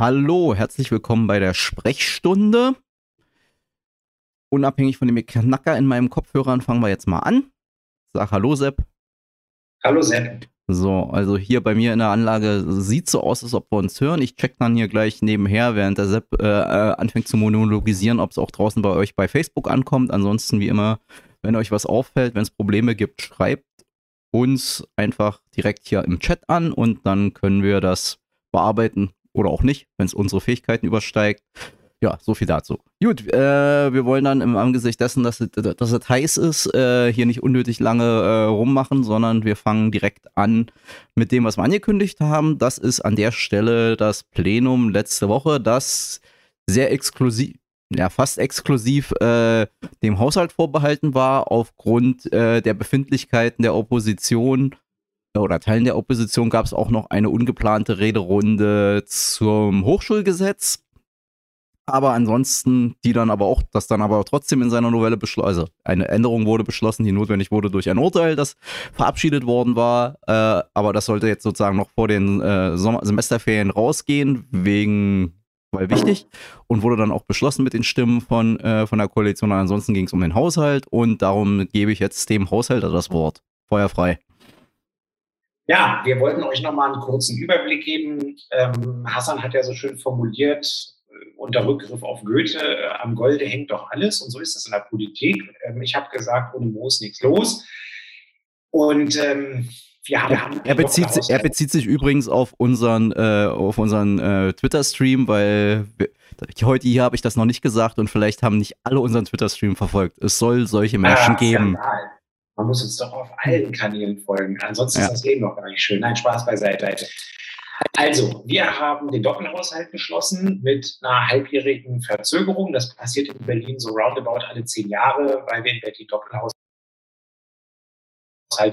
Hallo, herzlich willkommen bei der Sprechstunde. Unabhängig von dem Knacker in meinem Kopfhörern fangen wir jetzt mal an. Sag Hallo, Sepp. Hallo, Sepp. So, also hier bei mir in der Anlage sieht so aus, als ob wir uns hören. Ich check dann hier gleich nebenher, während der Sepp äh, äh anfängt zu monologisieren, ob es auch draußen bei euch bei Facebook ankommt. Ansonsten, wie immer, wenn euch was auffällt, wenn es Probleme gibt, schreibt uns einfach direkt hier im Chat an und dann können wir das bearbeiten oder auch nicht, wenn es unsere Fähigkeiten übersteigt. Ja, so viel dazu. Gut, äh, wir wollen dann im Angesicht dessen, dass es, dass es heiß ist, äh, hier nicht unnötig lange äh, rummachen, sondern wir fangen direkt an mit dem, was wir angekündigt haben. Das ist an der Stelle das Plenum letzte Woche, das sehr exklusiv, ja, fast exklusiv äh, dem Haushalt vorbehalten war, aufgrund äh, der Befindlichkeiten der Opposition oder Teilen der Opposition gab es auch noch eine ungeplante Rederunde zum Hochschulgesetz. Aber ansonsten, die dann aber auch, das dann aber trotzdem in seiner Novelle beschlossen, also eine Änderung wurde beschlossen, die notwendig wurde durch ein Urteil, das verabschiedet worden war. Äh, aber das sollte jetzt sozusagen noch vor den äh, Sommer Semesterferien rausgehen, wegen, weil wichtig. Und wurde dann auch beschlossen mit den Stimmen von, äh, von der Koalition. Ansonsten ging es um den Haushalt und darum gebe ich jetzt dem Haushalter das Wort. Feuerfrei. Ja, wir wollten euch nochmal einen kurzen Überblick geben. Ähm, Hassan hat ja so schön formuliert, äh, unter Rückgriff auf Goethe, äh, am Golde hängt doch alles und so ist es in der Politik. Ähm, ich habe gesagt, ohne Moos nichts los. Und ähm, wir haben, wir haben er, bezieht, sich, er bezieht sich übrigens auf unseren, äh, auf unseren äh, Twitter-Stream, weil wir, heute hier habe ich das noch nicht gesagt und vielleicht haben nicht alle unseren Twitter-Stream verfolgt. Es soll solche Menschen ah, geben. Skandal. Man muss uns doch auf allen Kanälen folgen. Ansonsten ja. ist das Leben noch gar nicht schön. Nein, Spaß beiseite. Also, wir haben den Doppelhaushalt beschlossen mit einer halbjährigen Verzögerung. Das passiert in Berlin so roundabout alle zehn Jahre, weil wir in Berlin Doppelhaushalte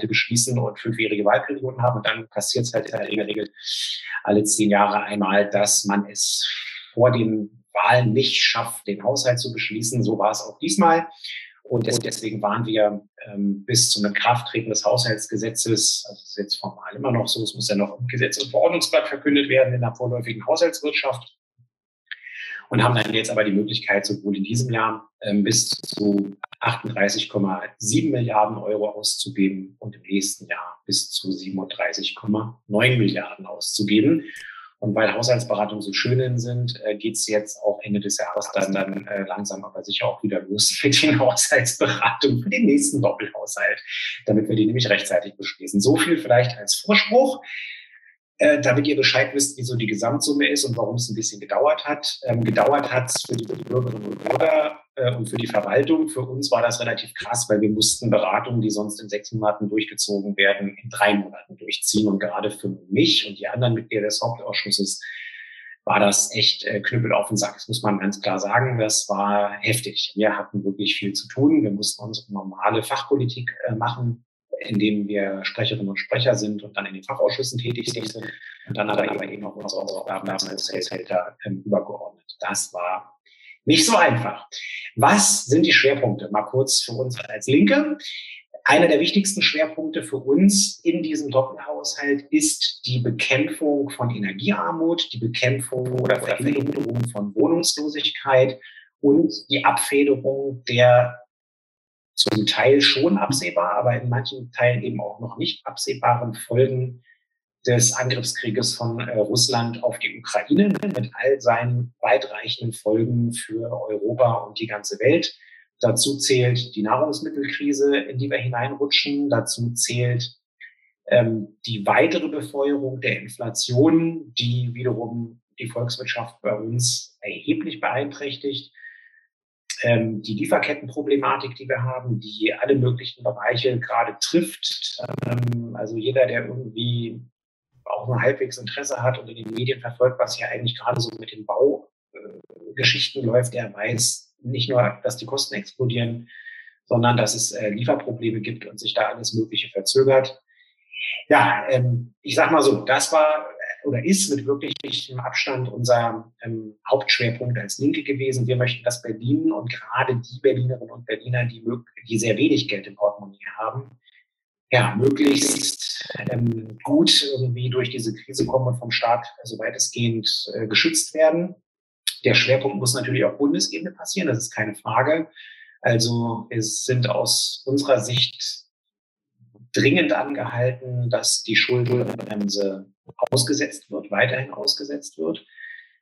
beschließen und fünfjährige Wahlperioden haben. Und dann passiert es halt in der Regel alle zehn Jahre einmal, dass man es vor den Wahlen nicht schafft, den Haushalt zu beschließen. So war es auch diesmal. Und deswegen waren wir ähm, bis zum Inkrafttreten des Haushaltsgesetzes, also das ist jetzt formal immer noch so, es muss ja noch im Gesetz- und Verordnungsblatt verkündet werden in der vorläufigen Haushaltswirtschaft. Und haben dann jetzt aber die Möglichkeit, sowohl in diesem Jahr ähm, bis zu 38,7 Milliarden Euro auszugeben und im nächsten Jahr bis zu 37,9 Milliarden auszugeben. Und weil Haushaltsberatungen so schön sind, äh, geht es jetzt auch Ende des Jahres dann, dann äh, langsam aber sicher auch wieder los mit den Haushaltsberatungen für den nächsten Doppelhaushalt, damit wir die nämlich rechtzeitig beschließen. So viel vielleicht als Vorspruch. Äh, damit ihr Bescheid wisst, wieso die Gesamtsumme ist und warum es ein bisschen gedauert hat. Ähm, gedauert hat es für die, Bürgerinnen und Bürger äh, und für die Verwaltung. Für uns war das relativ krass, weil wir mussten Beratungen, die sonst in sechs Monaten durchgezogen werden, in drei Monaten durchziehen. Und gerade für mich und die anderen Mitglieder des Hauptausschusses war das echt äh, Knüppel auf den Sack. Das muss man ganz klar sagen. Das war heftig. Wir hatten wirklich viel zu tun. Wir mussten unsere normale Fachpolitik äh, machen in dem wir Sprecherinnen und Sprecher sind und dann in den Fachausschüssen tätig sind und dann aber eben auch unsere Aufgaben als Saleshälter ähm, übergeordnet. Das war nicht so einfach. Was sind die Schwerpunkte? Mal kurz für uns als Linke. Einer der wichtigsten Schwerpunkte für uns in diesem Doppelhaushalt ist die Bekämpfung von Energiearmut, die Bekämpfung oder Verhinderung von Wohnungslosigkeit und die Abfederung der zum Teil schon absehbar, aber in manchen Teilen eben auch noch nicht absehbaren Folgen des Angriffskrieges von äh, Russland auf die Ukraine mit all seinen weitreichenden Folgen für Europa und die ganze Welt. Dazu zählt die Nahrungsmittelkrise, in die wir hineinrutschen. Dazu zählt ähm, die weitere Befeuerung der Inflation, die wiederum die Volkswirtschaft bei uns erheblich beeinträchtigt ähm, die Lieferkettenproblematik, die wir haben, die alle möglichen Bereiche gerade trifft. Ähm, also jeder, der irgendwie auch nur halbwegs Interesse hat und in den Medien verfolgt, was ja eigentlich gerade so mit den Baugeschichten äh, läuft, der weiß nicht nur, dass die Kosten explodieren, sondern dass es äh, Lieferprobleme gibt und sich da alles Mögliche verzögert. Ja, ähm, ich sag mal so, das war oder ist mit wirklichem Abstand unser ähm, Hauptschwerpunkt als Linke gewesen. Wir möchten, dass Berlin und gerade die Berlinerinnen und Berliner, die, die sehr wenig Geld im Portemonnaie haben, ja, möglichst ähm, gut irgendwie durch diese Krise kommen und vom Staat so weitestgehend äh, geschützt werden. Der Schwerpunkt muss natürlich auf Bundesebene passieren, das ist keine Frage. Also es sind aus unserer Sicht dringend angehalten, dass die Schuldenbremse ausgesetzt wird, weiterhin ausgesetzt wird.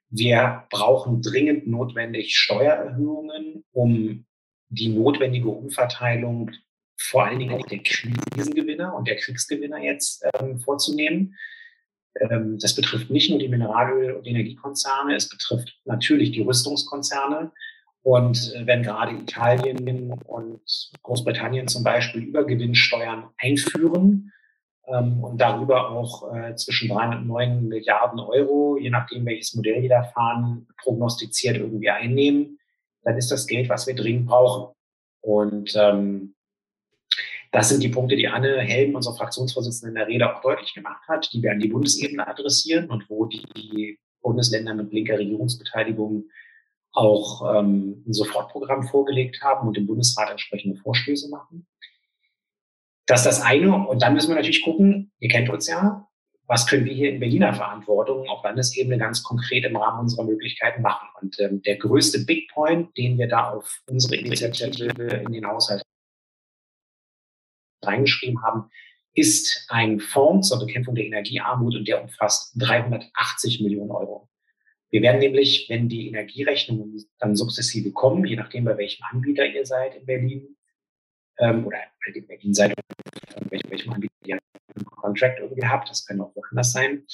Wir brauchen dringend notwendig Steuererhöhungen, um die notwendige Umverteilung vor allen Dingen auch der Krisengewinner und der Kriegsgewinner jetzt ähm, vorzunehmen. Ähm, das betrifft nicht nur die Mineralöl- und Energiekonzerne, es betrifft natürlich die Rüstungskonzerne. Und äh, wenn gerade Italien und Großbritannien zum Beispiel Übergewinnsteuern einführen ähm, und darüber auch äh, zwischen 309 Milliarden Euro, je nachdem welches Modell die da fahren, prognostiziert irgendwie einnehmen, dann ist das Geld, was wir dringend brauchen. Und ähm, das sind die Punkte, die Anne Helm, unsere Fraktionsvorsitzende in der Rede auch deutlich gemacht hat, die wir an die Bundesebene adressieren und wo die Bundesländer mit linker Regierungsbeteiligung auch ähm, ein Sofortprogramm vorgelegt haben und im Bundesrat entsprechende Vorstöße machen. Das ist das eine. Und dann müssen wir natürlich gucken, ihr kennt uns ja, was können wir hier in Berliner Verantwortung auf Landesebene ganz konkret im Rahmen unserer Möglichkeiten machen. Und ähm, der größte Big Point, den wir da auf unsere Initiative in den Haushalt reingeschrieben haben, ist ein Fonds zur Bekämpfung der Energiearmut und der umfasst 380 Millionen Euro. Wir werden nämlich, wenn die Energierechnungen dann sukzessive kommen, je nachdem, bei welchem Anbieter ihr seid in Berlin, ähm, oder halt in Berlin seid, von welchem, welchem Anbieter ihr einen Contract irgendwie habt, das kann auch woanders sein,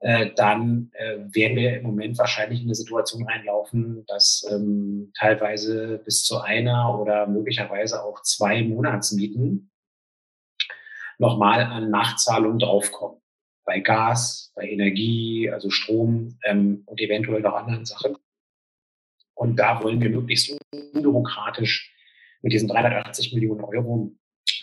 äh, dann äh, werden wir im Moment wahrscheinlich in eine Situation reinlaufen, dass ähm, teilweise bis zu einer oder möglicherweise auch zwei Monatsmieten nochmal an Nachzahlungen draufkommen bei Gas, bei Energie, also Strom ähm, und eventuell noch anderen Sachen. Und da wollen wir möglichst unbürokratisch mit diesen 380 Millionen Euro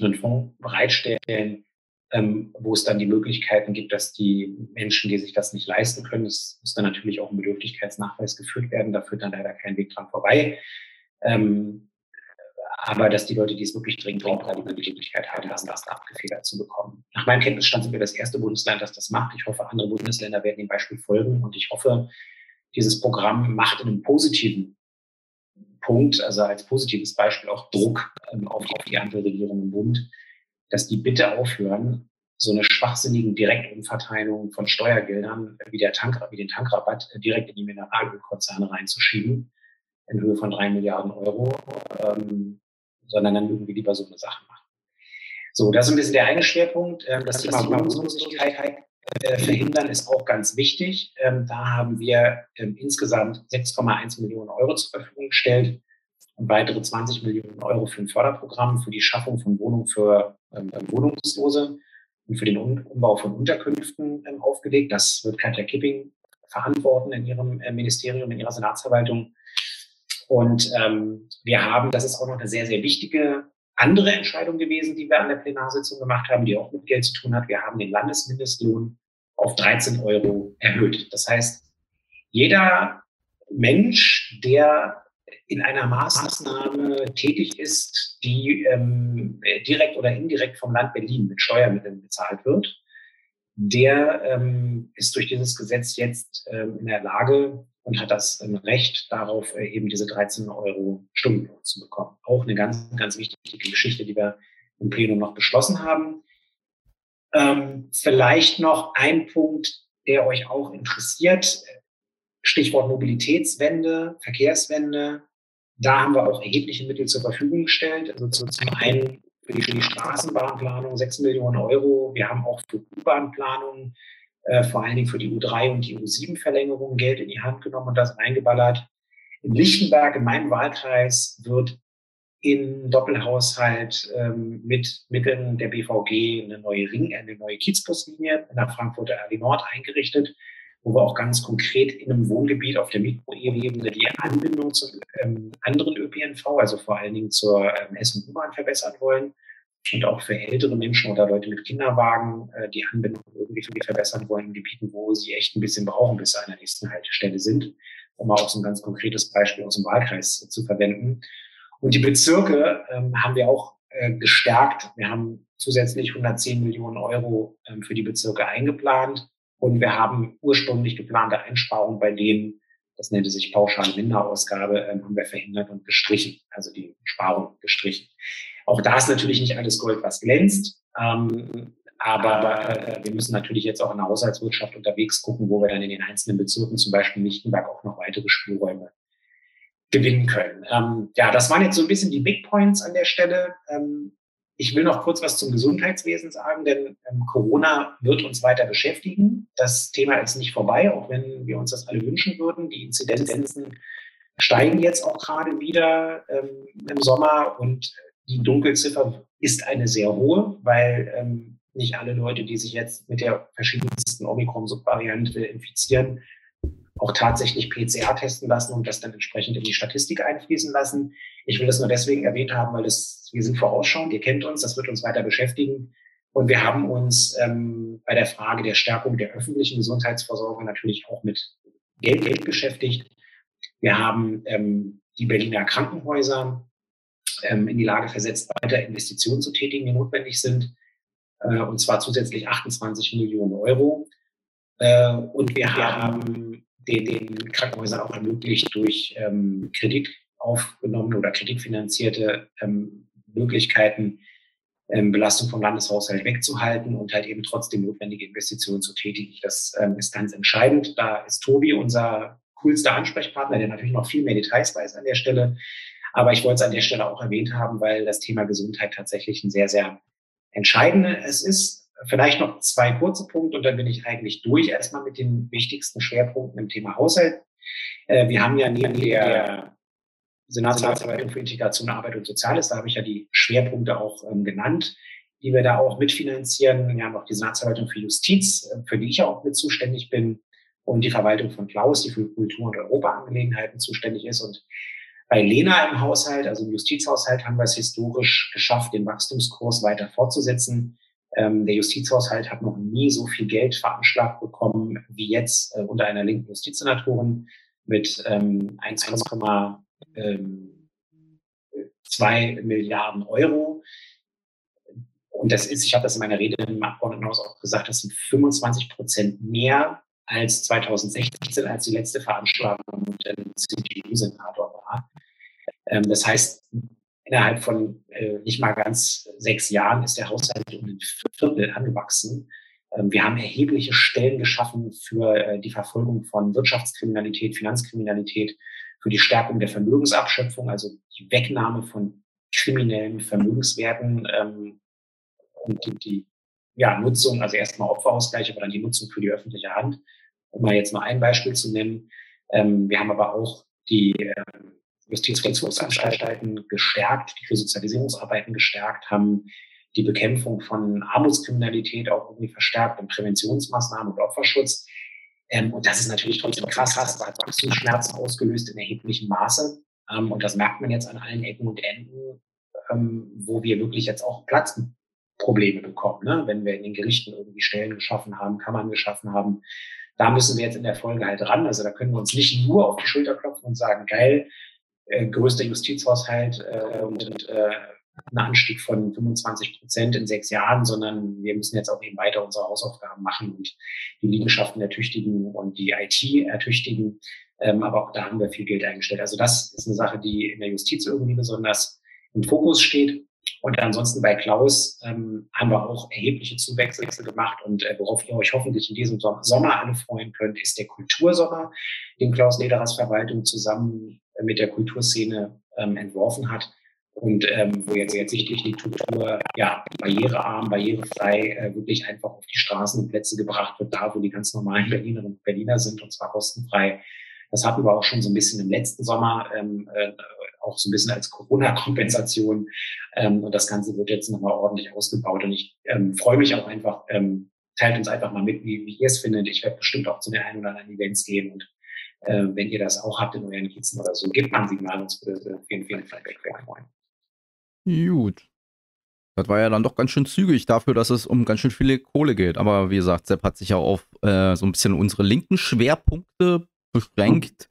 einen Fonds bereitstellen, ähm, wo es dann die Möglichkeiten gibt, dass die Menschen, die sich das nicht leisten können, es muss dann natürlich auch ein Bedürftigkeitsnachweis geführt werden, da führt dann leider kein Weg dran vorbei. Ähm, aber dass die Leute, die es wirklich dringend brauchen, die Möglichkeit haben, das, das abgefedert zu bekommen. Nach meinem Kenntnisstand sind wir das erste Bundesland, das das macht. Ich hoffe, andere Bundesländer werden dem Beispiel folgen und ich hoffe, dieses Programm macht in einem positiven Punkt, also als positives Beispiel auch Druck ähm, auf, die, auf die Ampelregierung im Bund, dass die bitte aufhören, so eine schwachsinnigen Direktumverteilung von Steuergeldern wie, der Tank, wie den Tankrabatt direkt in die Mineralölkonzerne reinzuschieben in Höhe von drei Milliarden Euro. Ähm, sondern dann irgendwie lieber so eine Sache machen. So, das ist ein bisschen der eine Schwerpunkt. Ähm, das, das Thema Wohnungslosigkeit verhindern ist auch ganz wichtig. Ähm, da haben wir ähm, insgesamt 6,1 Millionen Euro zur Verfügung gestellt und weitere 20 Millionen Euro für ein Förderprogramm für die Schaffung von Wohnungen für ähm, Wohnungslose und für den Umbau von Unterkünften aufgelegt. Das wird Katja Kipping verantworten in ihrem äh, Ministerium, in ihrer Senatsverwaltung. Und ähm, wir haben, das ist auch noch eine sehr, sehr wichtige andere Entscheidung gewesen, die wir an der Plenarsitzung gemacht haben, die auch mit Geld zu tun hat. Wir haben den Landesmindestlohn auf 13 Euro erhöht. Das heißt, jeder Mensch, der in einer Maßnahme tätig ist, die ähm, direkt oder indirekt vom Land Berlin mit Steuermitteln bezahlt wird, der ähm, ist durch dieses Gesetz jetzt ähm, in der Lage, und hat das Recht darauf, äh, eben diese 13 Euro Stundenlohn zu bekommen. Auch eine ganz, ganz wichtige Geschichte, die wir im Plenum noch beschlossen haben. Ähm, vielleicht noch ein Punkt, der euch auch interessiert. Stichwort Mobilitätswende, Verkehrswende. Da haben wir auch erhebliche Mittel zur Verfügung gestellt. Also zum einen für die, für die Straßenbahnplanung 6 Millionen Euro. Wir haben auch für U-Bahn-Planung äh, vor allen Dingen für die U3 und die U7-Verlängerung Geld in die Hand genommen und das reingeballert. In Lichtenberg, in meinem Wahlkreis, wird in Doppelhaushalt ähm, mit Mitteln der BVG eine neue Ring, eine neue Kiezbuslinie in der Frankfurter RW Nord eingerichtet, wo wir auch ganz konkret in einem Wohngebiet auf der Mikroebene die Anbindung zu ähm, anderen ÖPNV, also vor allen Dingen zur ähm, S- und U-Bahn verbessern wollen und auch für ältere Menschen oder Leute mit Kinderwagen äh, die Anbindung irgendwie verbessern wollen in Gebieten, wo sie echt ein bisschen brauchen, bis sie an der nächsten Haltestelle sind, um auch so ein ganz konkretes Beispiel aus dem Wahlkreis zu verwenden. Und die Bezirke ähm, haben wir auch äh, gestärkt. Wir haben zusätzlich 110 Millionen Euro ähm, für die Bezirke eingeplant und wir haben ursprünglich geplante Einsparungen bei denen, das nannte sich pauschale Minderausgabe, ähm, haben wir verhindert und gestrichen, also die Sparung gestrichen. Auch da ist natürlich nicht alles Gold, was glänzt. Ähm, aber äh, wir müssen natürlich jetzt auch in der Haushaltswirtschaft unterwegs gucken, wo wir dann in den einzelnen Bezirken, zum Beispiel Lichtenberg, auch noch weitere Spielräume gewinnen können. Ähm, ja, das waren jetzt so ein bisschen die Big Points an der Stelle. Ähm, ich will noch kurz was zum Gesundheitswesen sagen, denn ähm, Corona wird uns weiter beschäftigen. Das Thema ist nicht vorbei, auch wenn wir uns das alle wünschen würden. Die Inzidenzen steigen jetzt auch gerade wieder ähm, im Sommer und die Dunkelziffer ist eine sehr hohe, weil ähm, nicht alle Leute, die sich jetzt mit der verschiedensten Omikron-Subvariante infizieren, auch tatsächlich PCR testen lassen und das dann entsprechend in die Statistik einfließen lassen. Ich will das nur deswegen erwähnt haben, weil es, wir sind vorausschauend, ihr kennt uns, das wird uns weiter beschäftigen. Und wir haben uns ähm, bei der Frage der Stärkung der öffentlichen Gesundheitsversorgung natürlich auch mit Geld, Geld beschäftigt. Wir haben ähm, die Berliner Krankenhäuser ähm, in die Lage versetzt, weiter Investitionen zu tätigen, die notwendig sind. Äh, und zwar zusätzlich 28 Millionen Euro. Äh, und wir haben den, den Krankenhäusern auch ermöglicht, durch ähm, Kredit aufgenommen oder kreditfinanzierte ähm, Möglichkeiten, ähm, Belastung vom Landeshaushalt wegzuhalten und halt eben trotzdem notwendige Investitionen zu tätigen. Das ähm, ist ganz entscheidend. Da ist Tobi unser coolster Ansprechpartner, der natürlich noch viel mehr Details weiß an der Stelle. Aber ich wollte es an der Stelle auch erwähnt haben, weil das Thema Gesundheit tatsächlich ein sehr, sehr entscheidendes ist. Vielleicht noch zwei kurze Punkte und dann bin ich eigentlich durch erstmal mit den wichtigsten Schwerpunkten im Thema Haushalt. Äh, wir haben ja neben der Senatsverwaltung für Integration, Arbeit und Soziales, da habe ich ja die Schwerpunkte auch ähm, genannt, die wir da auch mitfinanzieren. Wir haben auch die Senatsverwaltung für Justiz, äh, für die ich auch mit zuständig bin, und die Verwaltung von Klaus, die für Kultur- und Europaangelegenheiten zuständig ist. Und bei Lena im Haushalt, also im Justizhaushalt, haben wir es historisch geschafft, den Wachstumskurs weiter fortzusetzen. Ähm, der Justizhaushalt hat noch nie so viel Geld veranschlagt bekommen wie jetzt äh, unter einer linken Justizsenatorin mit ähm, 1,2 ähm, Milliarden Euro. Und das ist, ich habe das in meiner Rede im Abgeordnetenhaus auch gesagt, das sind 25 Prozent mehr als 2016, als die letzte Veranschlagung der CDU-Senator war. Ähm, das heißt, innerhalb von äh, nicht mal ganz sechs Jahren ist der Haushalt um ein Viertel angewachsen. Ähm, wir haben erhebliche Stellen geschaffen für äh, die Verfolgung von Wirtschaftskriminalität, Finanzkriminalität, für die Stärkung der Vermögensabschöpfung, also die Wegnahme von kriminellen Vermögenswerten ähm, und die, die ja, Nutzung, also erstmal Opferausgleich, aber dann die Nutzung für die öffentliche Hand. Um mal jetzt mal ein Beispiel zu nennen. Ähm, wir haben aber auch die ähm, Justizvollzugsanstalten gestärkt, die Resozialisierungsarbeiten gestärkt, haben die Bekämpfung von Armutskriminalität auch irgendwie verstärkt und Präventionsmaßnahmen und Opferschutz. Ähm, und das ist natürlich trotzdem krass, das hat Wachstumsschmerzen ausgelöst in erheblichem Maße. Ähm, und das merkt man jetzt an allen Ecken und Enden, ähm, wo wir wirklich jetzt auch Platzprobleme bekommen. Ne? Wenn wir in den Gerichten irgendwie Stellen geschaffen haben, Kammern geschaffen haben, da müssen wir jetzt in der Folge halt ran. Also da können wir uns nicht nur auf die Schulter klopfen und sagen, geil, äh, größter Justizhaushalt äh, und äh, ein Anstieg von 25 Prozent in sechs Jahren, sondern wir müssen jetzt auch eben weiter unsere Hausaufgaben machen und die Liegenschaften ertüchtigen und die IT ertüchtigen. Ähm, aber auch da haben wir viel Geld eingestellt. Also das ist eine Sache, die in der Justiz irgendwie besonders im Fokus steht. Und ansonsten bei Klaus ähm, haben wir auch erhebliche Zuwächse gemacht. Und äh, worauf ihr euch hoffentlich in diesem Sommer alle freuen könnt, ist der Kultursommer, den Klaus Lederers Verwaltung zusammen mit der Kulturszene ähm, entworfen hat und ähm, wo jetzt, jetzt sich die Kultur ja, barrierearm, barrierefrei äh, wirklich einfach auf die Straßen und Plätze gebracht wird, da wo die ganz normalen Berlinerinnen und Berliner sind und zwar kostenfrei. Das hatten wir auch schon so ein bisschen im letzten Sommer, ähm, äh, auch so ein bisschen als Corona-Kompensation. Ähm, und das Ganze wird jetzt nochmal ordentlich ausgebaut. Und ich ähm, freue mich auch einfach, ähm, teilt uns einfach mal mit, wie, wie ihr es findet. Ich werde bestimmt auch zu den ein oder anderen Events gehen und äh, wenn ihr das auch habt in euren Kizen oder so, gebt mal ein Signal, uns würde jeden Fall Feedback freuen. Gut. Das war ja dann doch ganz schön zügig dafür, dass es um ganz schön viele Kohle geht. Aber wie gesagt, Sepp hat sich ja auf äh, so ein bisschen unsere linken Schwerpunkte beschränkt.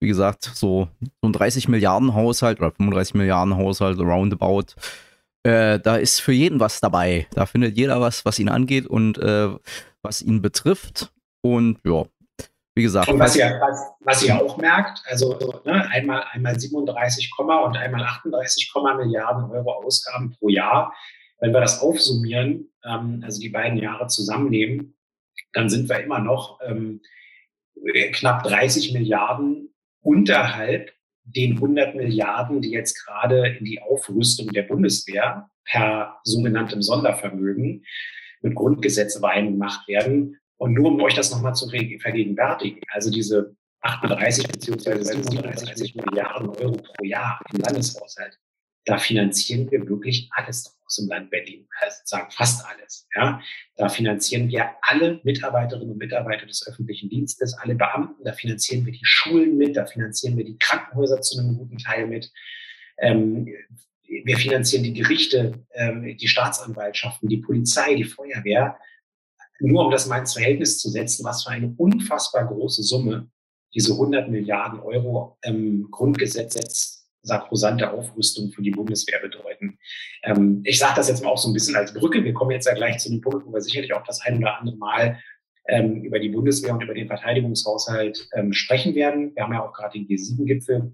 Wie gesagt, so, so ein 30 Milliarden Haushalt oder 35 Milliarden Haushalt roundabout Äh, da ist für jeden was dabei. Da findet jeder was, was ihn angeht und äh, was ihn betrifft. Und ja, wie gesagt. Und was ihr, was, was ihr auch merkt, also ne, einmal, einmal 37, und einmal 38, Milliarden Euro Ausgaben pro Jahr. Wenn wir das aufsummieren, ähm, also die beiden Jahre zusammennehmen, dann sind wir immer noch ähm, knapp 30 Milliarden unterhalb den 100 Milliarden, die jetzt gerade in die Aufrüstung der Bundeswehr per sogenanntem Sondervermögen mit Grundgesetz gemacht werden. Und nur um euch das nochmal zu vergegenwärtigen, also diese 38 bzw. 37 Milliarden Euro pro Jahr im Landeshaushalt, da finanzieren wir wirklich alles daraus im Land Berlin. Also sagen fast alles. Ja. Da finanzieren wir alle Mitarbeiterinnen und Mitarbeiter des öffentlichen Dienstes, alle Beamten, da finanzieren wir die Schulen mit, da finanzieren wir die Krankenhäuser zu einem guten Teil mit. Ähm, wir finanzieren die Gerichte, ähm, die Staatsanwaltschaften, die Polizei, die Feuerwehr. Nur um das mal ins Verhältnis zu setzen, was für eine unfassbar große Summe diese 100 Milliarden Euro ähm, Grundgesetz sakrosante Aufrüstung für die Bundeswehr bedeuten. Ähm, ich sage das jetzt mal auch so ein bisschen als Brücke. Wir kommen jetzt ja gleich zu dem Punkt, wo wir sicherlich auch das ein oder andere Mal ähm, über die Bundeswehr und über den Verteidigungshaushalt ähm, sprechen werden. Wir haben ja auch gerade den G7-Gipfel,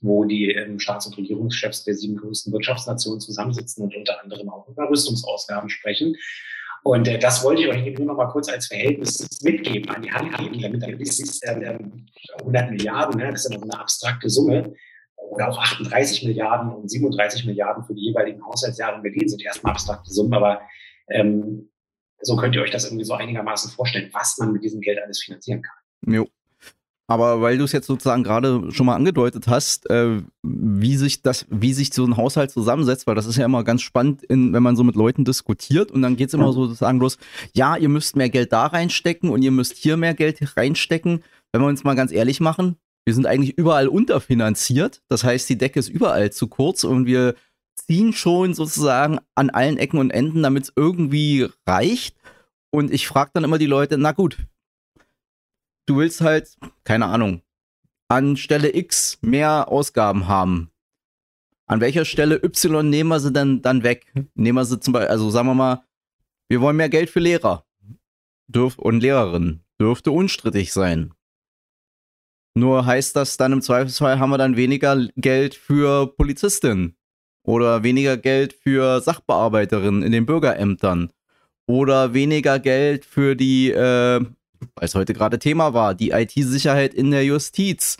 wo die ähm, Staats- und Regierungschefs der sieben größten Wirtschaftsnationen zusammensitzen und unter anderem auch über Rüstungsausgaben sprechen. Und äh, das wollte ich euch nur noch mal kurz als Verhältnis mitgeben, an die Hand geben, damit ihr wisst, äh, 100 Milliarden, ne, das ist ja noch eine abstrakte Summe, oder auch 38 Milliarden und 37 Milliarden für die jeweiligen Haushaltsjahre in Berlin sind erstmal abstrakte Summen, aber ähm, so könnt ihr euch das irgendwie so einigermaßen vorstellen, was man mit diesem Geld alles finanzieren kann. Jo. Aber weil du es jetzt sozusagen gerade schon mal angedeutet hast, äh, wie sich das, wie sich so ein Haushalt zusammensetzt, weil das ist ja immer ganz spannend, in, wenn man so mit Leuten diskutiert und dann geht es immer so sozusagen los, ja, ihr müsst mehr Geld da reinstecken und ihr müsst hier mehr Geld reinstecken. Wenn wir uns mal ganz ehrlich machen, wir sind eigentlich überall unterfinanziert. Das heißt, die Decke ist überall zu kurz und wir ziehen schon sozusagen an allen Ecken und Enden, damit es irgendwie reicht. Und ich frage dann immer die Leute, na gut, du willst halt, keine Ahnung, an Stelle X mehr Ausgaben haben. An welcher Stelle Y nehmen wir sie denn dann weg? Nehmen wir sie zum Beispiel, also sagen wir mal, wir wollen mehr Geld für Lehrer Dürf und Lehrerinnen. Dürfte unstrittig sein. Nur heißt das dann im Zweifelsfall haben wir dann weniger Geld für Polizistinnen oder weniger Geld für Sachbearbeiterinnen in den Bürgerämtern oder weniger Geld für die, äh, weil es heute gerade Thema war, die IT-Sicherheit in der Justiz.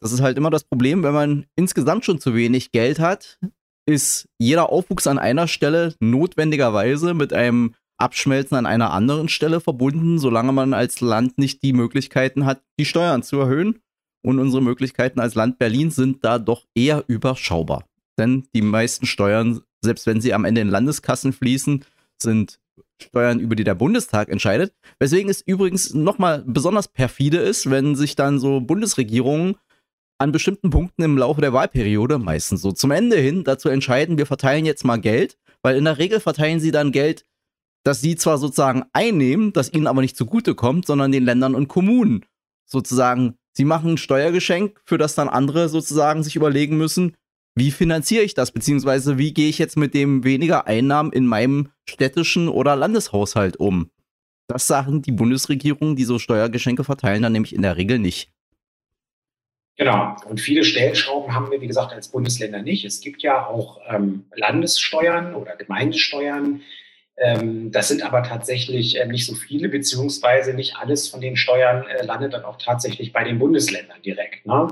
Das ist halt immer das Problem, wenn man insgesamt schon zu wenig Geld hat, ist jeder Aufwuchs an einer Stelle notwendigerweise mit einem Abschmelzen an einer anderen Stelle verbunden, solange man als Land nicht die Möglichkeiten hat, die Steuern zu erhöhen. Und unsere Möglichkeiten als Land Berlin sind da doch eher überschaubar. Denn die meisten Steuern, selbst wenn sie am Ende in Landeskassen fließen, sind Steuern, über die der Bundestag entscheidet. Weswegen es übrigens nochmal besonders perfide ist, wenn sich dann so Bundesregierungen an bestimmten Punkten im Laufe der Wahlperiode, meistens so zum Ende hin, dazu entscheiden, wir verteilen jetzt mal Geld, weil in der Regel verteilen sie dann Geld dass sie zwar sozusagen einnehmen, das ihnen aber nicht zugutekommt, sondern den Ländern und Kommunen. Sozusagen, sie machen ein Steuergeschenk, für das dann andere sozusagen sich überlegen müssen, wie finanziere ich das, beziehungsweise wie gehe ich jetzt mit dem weniger Einnahmen in meinem städtischen oder Landeshaushalt um. Das sagen die Bundesregierungen, die so Steuergeschenke verteilen, dann nämlich in der Regel nicht. Genau. Und viele Stellschrauben haben wir, wie gesagt, als Bundesländer nicht. Es gibt ja auch ähm, Landessteuern oder Gemeindesteuern, ähm, das sind aber tatsächlich äh, nicht so viele, beziehungsweise nicht alles von den Steuern äh, landet dann auch tatsächlich bei den Bundesländern direkt. Ne?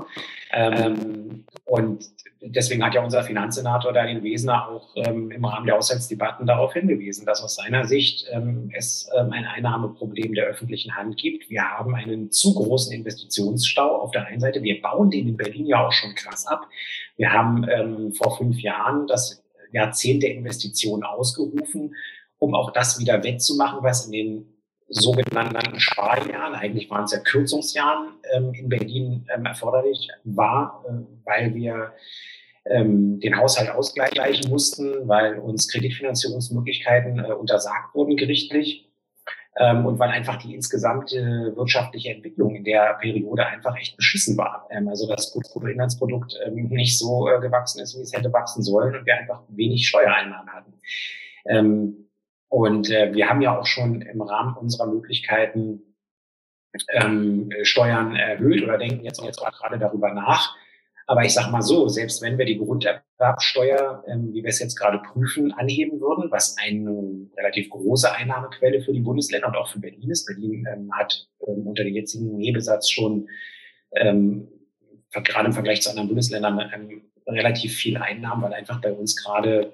Ähm, und deswegen hat ja unser Finanzsenator Daniel Wesner auch ähm, im Rahmen der Haushaltsdebatten darauf hingewiesen, dass aus seiner Sicht ähm, es ähm, ein Einnahmeproblem der öffentlichen Hand gibt. Wir haben einen zu großen Investitionsstau auf der einen Seite. Wir bauen den in Berlin ja auch schon krass ab. Wir haben ähm, vor fünf Jahren das Jahrzehnt der Investitionen ausgerufen um auch das wieder wettzumachen, was in den sogenannten Sparjahren, eigentlich waren es ja Kürzungsjahren ähm, in Berlin ähm, erforderlich war, äh, weil wir ähm, den Haushalt ausgleichen mussten, weil uns Kreditfinanzierungsmöglichkeiten äh, untersagt wurden gerichtlich. ähm, und weil einfach die insgesamte wirtschaftliche Entwicklung in der Periode einfach echt beschissen war. Ähm, also das Bruttoinlandsprodukt ähm, nicht so äh, gewachsen ist, wie es hätte wachsen sollen und wir einfach wenig Steuereinnahmen hatten. Und äh, wir haben ja auch schon im Rahmen unserer Möglichkeiten ähm, Steuern erhöht oder denken jetzt jetzt gerade darüber nach, aber ich sage mal so, selbst wenn wir die Grunderwerbsteuer, ähm, wie wir es jetzt gerade prüfen, anheben würden, was eine relativ große Einnahmequelle für die Bundesländer und auch für Berlin ist. Berlin ähm, hat ähm, unter dem jetzigen Hebesatz schon ähm, gerade im Vergleich zu anderen Bundesländern ähm, relativ viel Einnahmen, weil einfach bei uns gerade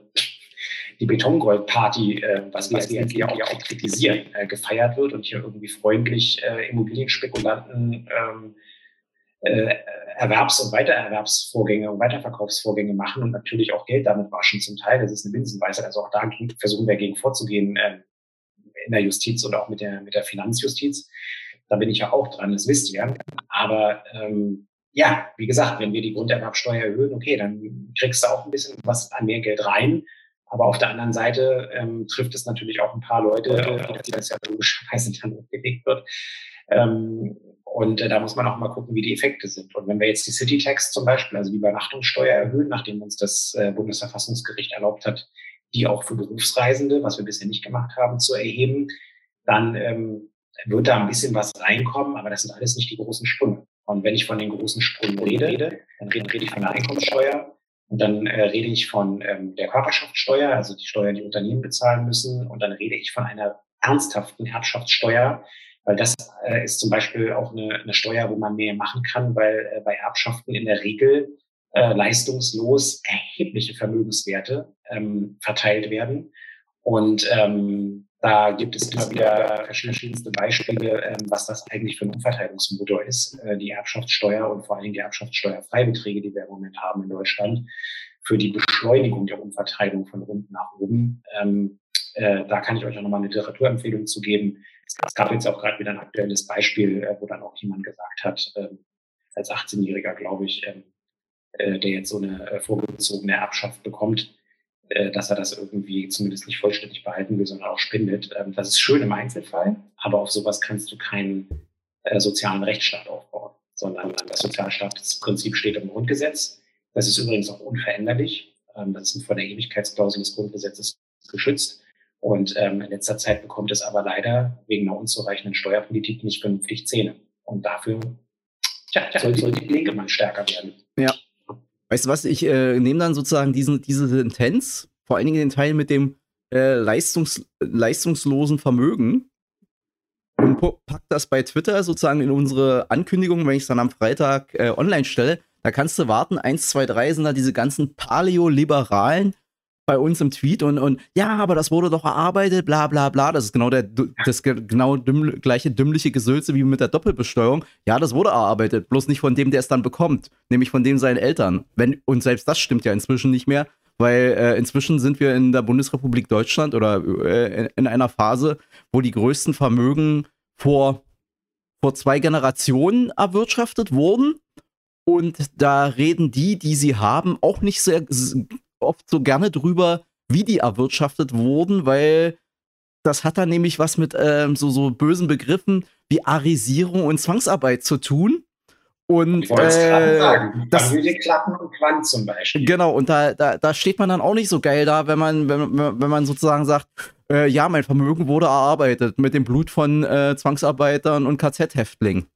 die Betongoldparty, äh, was wir jetzt hier auch, auch kritisieren, äh, gefeiert wird und hier irgendwie freundlich äh, Immobilienspekulanten ähm, äh, Erwerbs- und Weitererwerbsvorgänge und Weiterverkaufsvorgänge machen und natürlich auch Geld damit waschen zum Teil. Das ist eine Binsenweisheit. Also auch da versuchen wir gegen vorzugehen äh, in der Justiz oder auch mit der, mit der Finanzjustiz. Da bin ich ja auch dran, das wisst ihr. Aber ähm, ja, wie gesagt, wenn wir die Grunderwerbsteuer erhöhen, okay, dann kriegst du auch ein bisschen was an mehr Geld rein. Aber auf der anderen Seite ähm, trifft es natürlich auch ein paar Leute, auf die das ja logischerweise dann umgelegt wird. Ähm, und äh, da muss man auch mal gucken, wie die Effekte sind. Und wenn wir jetzt die City Tax zum Beispiel, also die Übernachtungssteuer erhöhen, nachdem uns das äh, Bundesverfassungsgericht erlaubt hat, die auch für Berufsreisende, was wir bisher nicht gemacht haben, zu erheben, dann ähm, wird da ein bisschen was reinkommen, aber das sind alles nicht die großen Sprünge. Und wenn ich von den großen Sprüngen rede, dann rede, rede ich von der Einkommenssteuer und dann äh, rede ich von ähm, der Körperschaftssteuer, also die Steuer, die Unternehmen bezahlen müssen, und dann rede ich von einer ernsthaften Erbschaftssteuer, weil das äh, ist zum Beispiel auch eine, eine Steuer, wo man mehr machen kann, weil äh, bei Erbschaften in der Regel äh, leistungslos erhebliche Vermögenswerte ähm, verteilt werden. Und ähm, da gibt es immer wieder verschiedenste Beispiele, ähm, was das eigentlich für ein Umverteilungsmotor ist. Äh, die Erbschaftssteuer und vor allen Dingen die Erbschaftssteuerfreibeträge, die wir im Moment haben in Deutschland, für die Beschleunigung der Umverteilung von unten nach oben. Ähm, äh, da kann ich euch auch nochmal eine Literaturempfehlung zu geben. Es gab jetzt auch gerade wieder ein aktuelles Beispiel, äh, wo dann auch jemand gesagt hat, äh, als 18-Jähriger, glaube ich, ähm, äh, der jetzt so eine äh, vorgezogene Erbschaft bekommt, äh, dass er das irgendwie zumindest nicht vollständig behalten will, sondern auch spendet. Ähm, das ist schön im Einzelfall, aber auf sowas kannst du keinen äh, sozialen Rechtsstaat aufbauen, sondern das Sozialstaatsprinzip steht im Grundgesetz. Das ist übrigens auch unveränderlich. Ähm, das ist von der Ewigkeitsklausel des Grundgesetzes geschützt. Und ähm, in letzter Zeit bekommt es aber leider wegen einer unzureichenden Steuerpolitik nicht vernünftig Zähne. Und dafür tja, soll, soll die Linke mal stärker werden. Ja. Weißt du was, ich äh, nehme dann sozusagen diesen, diese Sentenz, vor allen Dingen den Teil mit dem äh, Leistungs, leistungslosen Vermögen und pack das bei Twitter sozusagen in unsere Ankündigung, wenn ich es dann am Freitag äh, online stelle. Da kannst du warten, eins, zwei, drei sind da diese ganzen Paleoliberalen, bei uns im Tweet und, und ja, aber das wurde doch erarbeitet, bla bla bla. Das ist genau der das genau dümm, gleiche dümmliche Gesülze wie mit der Doppelbesteuerung. Ja, das wurde erarbeitet, bloß nicht von dem, der es dann bekommt, nämlich von dem seinen Eltern. Wenn, und selbst das stimmt ja inzwischen nicht mehr, weil äh, inzwischen sind wir in der Bundesrepublik Deutschland oder äh, in einer Phase, wo die größten Vermögen vor, vor zwei Generationen erwirtschaftet wurden. Und da reden die, die sie haben, auch nicht sehr oft so gerne drüber, wie die erwirtschaftet wurden, weil das hat dann nämlich was mit ähm, so, so bösen Begriffen wie Arisierung und Zwangsarbeit zu tun. Und äh, sagen. das Familienklappen und Quant zum Beispiel. Genau, und da, da, da steht man dann auch nicht so geil da, wenn man, wenn, wenn man sozusagen sagt, äh, ja, mein Vermögen wurde erarbeitet mit dem Blut von äh, Zwangsarbeitern und KZ-Häftlingen.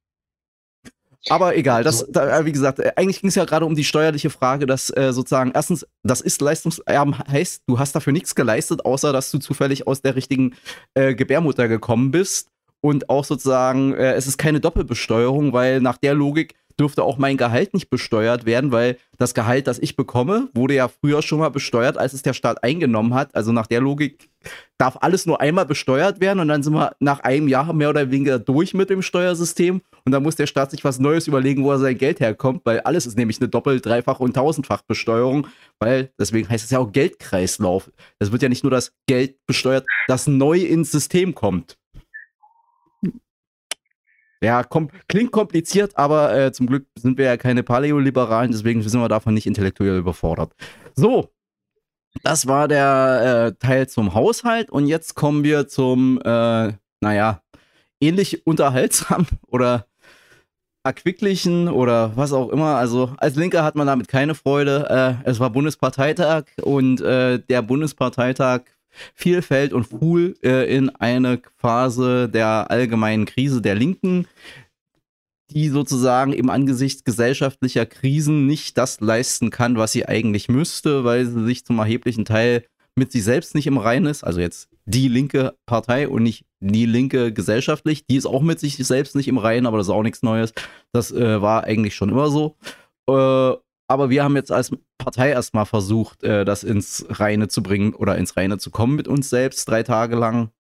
Aber egal, das, da, äh, wie gesagt, äh, eigentlich ging es ja gerade um die steuerliche Frage, dass äh, sozusagen, erstens, das ist Leistungserben, heißt, du hast dafür nichts geleistet, außer dass du zufällig aus der richtigen äh, Gebärmutter gekommen bist. Und auch sozusagen, äh, es ist keine Doppelbesteuerung, weil nach der Logik dürfte auch mein Gehalt nicht besteuert werden, weil das Gehalt, das ich bekomme, wurde ja früher schon mal besteuert, als es der Staat eingenommen hat. Also nach der Logik darf alles nur einmal besteuert werden und dann sind wir nach einem Jahr mehr oder weniger durch mit dem Steuersystem und dann muss der Staat sich was Neues überlegen, wo er sein Geld herkommt, weil alles ist nämlich eine doppelt, dreifach und tausendfach Besteuerung, weil deswegen heißt es ja auch Geldkreislauf. Es wird ja nicht nur das Geld besteuert, das neu ins System kommt. Ja, kom klingt kompliziert, aber äh, zum Glück sind wir ja keine Paläoliberalen, deswegen sind wir davon nicht intellektuell überfordert. So, das war der äh, Teil zum Haushalt und jetzt kommen wir zum äh, naja, ähnlich unterhaltsam oder erquicklichen oder was auch immer. Also als Linker hat man damit keine Freude. Äh, es war Bundesparteitag und äh, der Bundesparteitag fiel, fällt und fuhl äh, in eine Phase der allgemeinen Krise der Linken, die sozusagen im Angesicht gesellschaftlicher Krisen nicht das leisten kann, was sie eigentlich müsste, weil sie sich zum erheblichen Teil mit sich selbst nicht im Reinen ist. Also jetzt die linke Partei und nicht die linke gesellschaftlich. Die ist auch mit sich selbst nicht im Reinen, aber das ist auch nichts Neues. Das äh, war eigentlich schon immer so. Äh, aber wir haben jetzt als Partei erstmal versucht, äh, das ins Reine zu bringen oder ins Reine zu kommen mit uns selbst, drei Tage lang.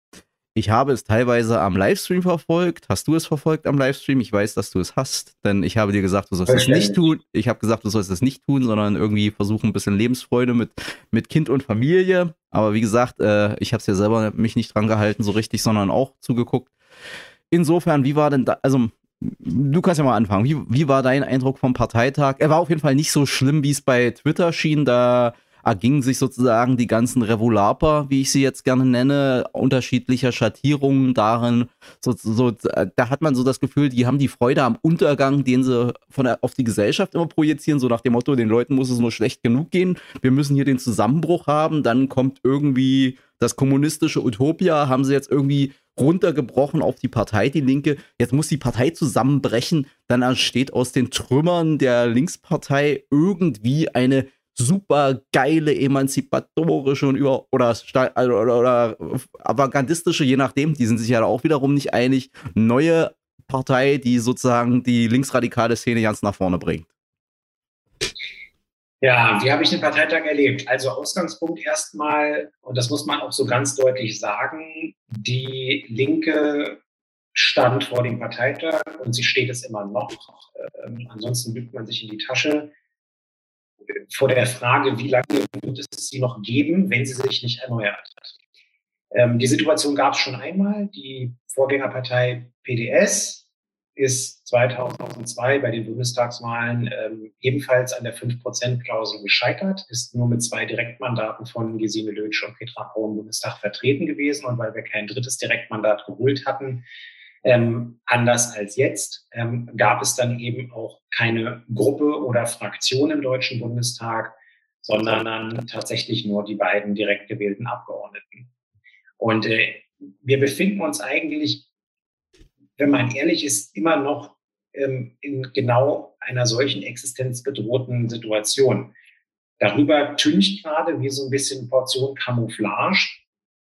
Ich habe es teilweise am Livestream verfolgt. Hast du es verfolgt am Livestream? Ich weiß, dass du es hast, denn ich habe dir gesagt, du sollst es nicht tun. Ich habe gesagt, du sollst es nicht tun, sondern irgendwie versuchen, ein bisschen Lebensfreude mit, mit Kind und Familie. Aber wie gesagt, äh, ich habe es ja selber mich nicht dran gehalten, so richtig, sondern auch zugeguckt. Insofern, wie war denn da, also du kannst ja mal anfangen. Wie, wie war dein Eindruck vom Parteitag? Er war auf jeden Fall nicht so schlimm, wie es bei Twitter schien. Da ergingen sich sozusagen die ganzen Revolaper, wie ich sie jetzt gerne nenne, unterschiedlicher Schattierungen darin. So, so, da hat man so das Gefühl, die haben die Freude am Untergang, den sie von der, auf die Gesellschaft immer projizieren, so nach dem Motto, den Leuten muss es nur schlecht genug gehen, wir müssen hier den Zusammenbruch haben, dann kommt irgendwie das kommunistische Utopia, haben sie jetzt irgendwie runtergebrochen auf die Partei, die Linke. Jetzt muss die Partei zusammenbrechen. Dann entsteht aus den Trümmern der Linkspartei irgendwie eine super geile, emanzipatorische und über oder, also, oder, oder avantgardistische, je nachdem, die sind sich ja auch wiederum nicht einig, neue Partei, die sozusagen die linksradikale Szene ganz nach vorne bringt. Ja, wie habe ich den Parteitag erlebt? Also Ausgangspunkt erstmal, und das muss man auch so ganz deutlich sagen, die Linke stand vor dem Parteitag und sie steht es immer noch. Ähm, ansonsten lügt man sich in die Tasche vor der Frage, wie lange wird es sie noch geben, wenn sie sich nicht erneuert hat. Ähm, die Situation gab es schon einmal. Die Vorgängerpartei PDS ist 2002 bei den Bundestagswahlen ähm, ebenfalls an der 5%-Klausel gescheitert, ist nur mit zwei Direktmandaten von Gesine Lötsch und Petra Hau im Bundestag vertreten gewesen. Und weil wir kein drittes Direktmandat geholt hatten, ähm, anders als jetzt ähm, gab es dann eben auch keine Gruppe oder Fraktion im Deutschen Bundestag, sondern dann tatsächlich nur die beiden direkt gewählten Abgeordneten. Und äh, wir befinden uns eigentlich, wenn man ehrlich ist, immer noch ähm, in genau einer solchen existenzbedrohten Situation. Darüber tüncht gerade wie so ein bisschen Portion Camouflage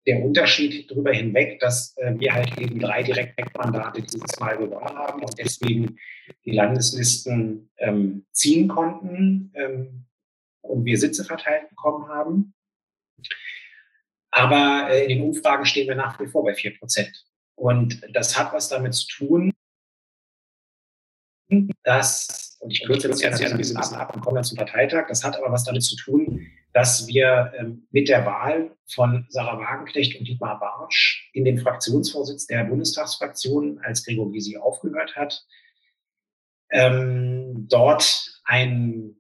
der Unterschied darüber hinweg, dass äh, wir halt eben drei Direktmandate dieses Mal gewonnen haben und deswegen die Landeslisten ähm, ziehen konnten ähm, und wir Sitze verteilt bekommen haben. Aber äh, in den Umfragen stehen wir nach wie vor bei vier Prozent. Und das hat was damit zu tun, dass, und ich kürze das jetzt ein bisschen ab und komme dann zum Parteitag, das hat aber was damit zu tun, dass wir ähm, mit der Wahl von Sarah Wagenknecht und Dietmar Bartsch in den Fraktionsvorsitz der Bundestagsfraktion, als Gregor Gysi aufgehört hat, ähm, dort ein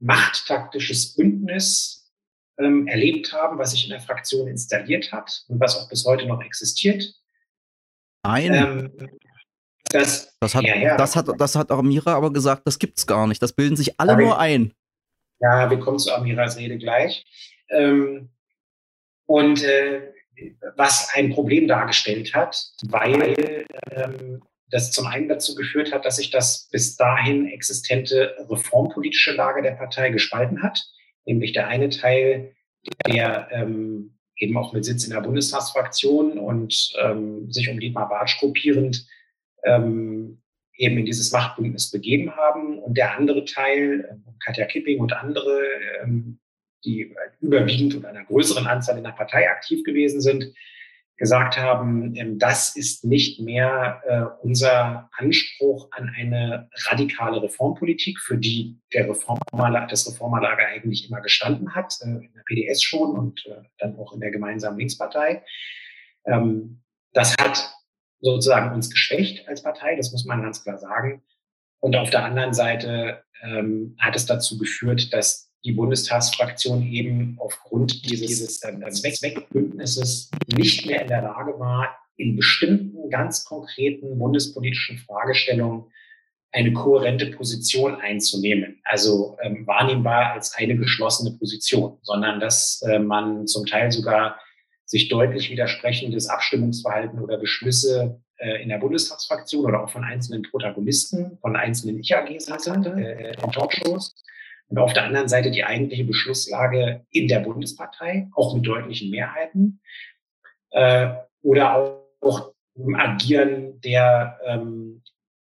machttaktisches Bündnis ähm, erlebt haben, was sich in der Fraktion installiert hat und was auch bis heute noch existiert. Ein. Ähm, das, das, hat, ja, ja. das, hat, das hat Amira aber gesagt, das gibt es gar nicht. Das bilden sich alle nur ein. Ja, wir kommen zu Amiras Rede gleich. Ähm, und äh, was ein Problem dargestellt hat, weil ähm, das zum einen dazu geführt hat, dass sich das bis dahin existente reformpolitische Lager der Partei gespalten hat, nämlich der eine Teil, der ähm, eben auch mit Sitz in der Bundestagsfraktion und ähm, sich um Dietmar Bartsch gruppierend ähm, eben in dieses Machtbündnis begeben haben. Und der andere Teil, äh, Katja Kipping und andere, ähm, die überwiegend und einer größeren Anzahl in der Partei aktiv gewesen sind, gesagt haben, ähm, das ist nicht mehr äh, unser Anspruch an eine radikale Reformpolitik, für die der Reformer, das Reformerlager eigentlich immer gestanden hat, äh, in der PDS schon und dann auch in der gemeinsamen Linkspartei. Ähm, das hat sozusagen uns geschwächt als Partei, das muss man ganz klar sagen. Und auf der anderen Seite ähm, hat es dazu geführt, dass die Bundestagsfraktion eben aufgrund dieses, dieses Zweckbündnisses nicht mehr in der Lage war, in bestimmten ganz konkreten bundespolitischen Fragestellungen eine kohärente Position einzunehmen, also ähm, wahrnehmbar als eine geschlossene Position, sondern dass äh, man zum Teil sogar sich deutlich widersprechendes Abstimmungsverhalten oder Beschlüsse äh, in der Bundestagsfraktion oder auch von einzelnen Protagonisten, von einzelnen Ich-AGs äh, in Talkshows. Und auf der anderen Seite die eigentliche Beschlusslage in der Bundespartei, auch mit deutlichen Mehrheiten. Äh, oder auch im Agieren der ähm,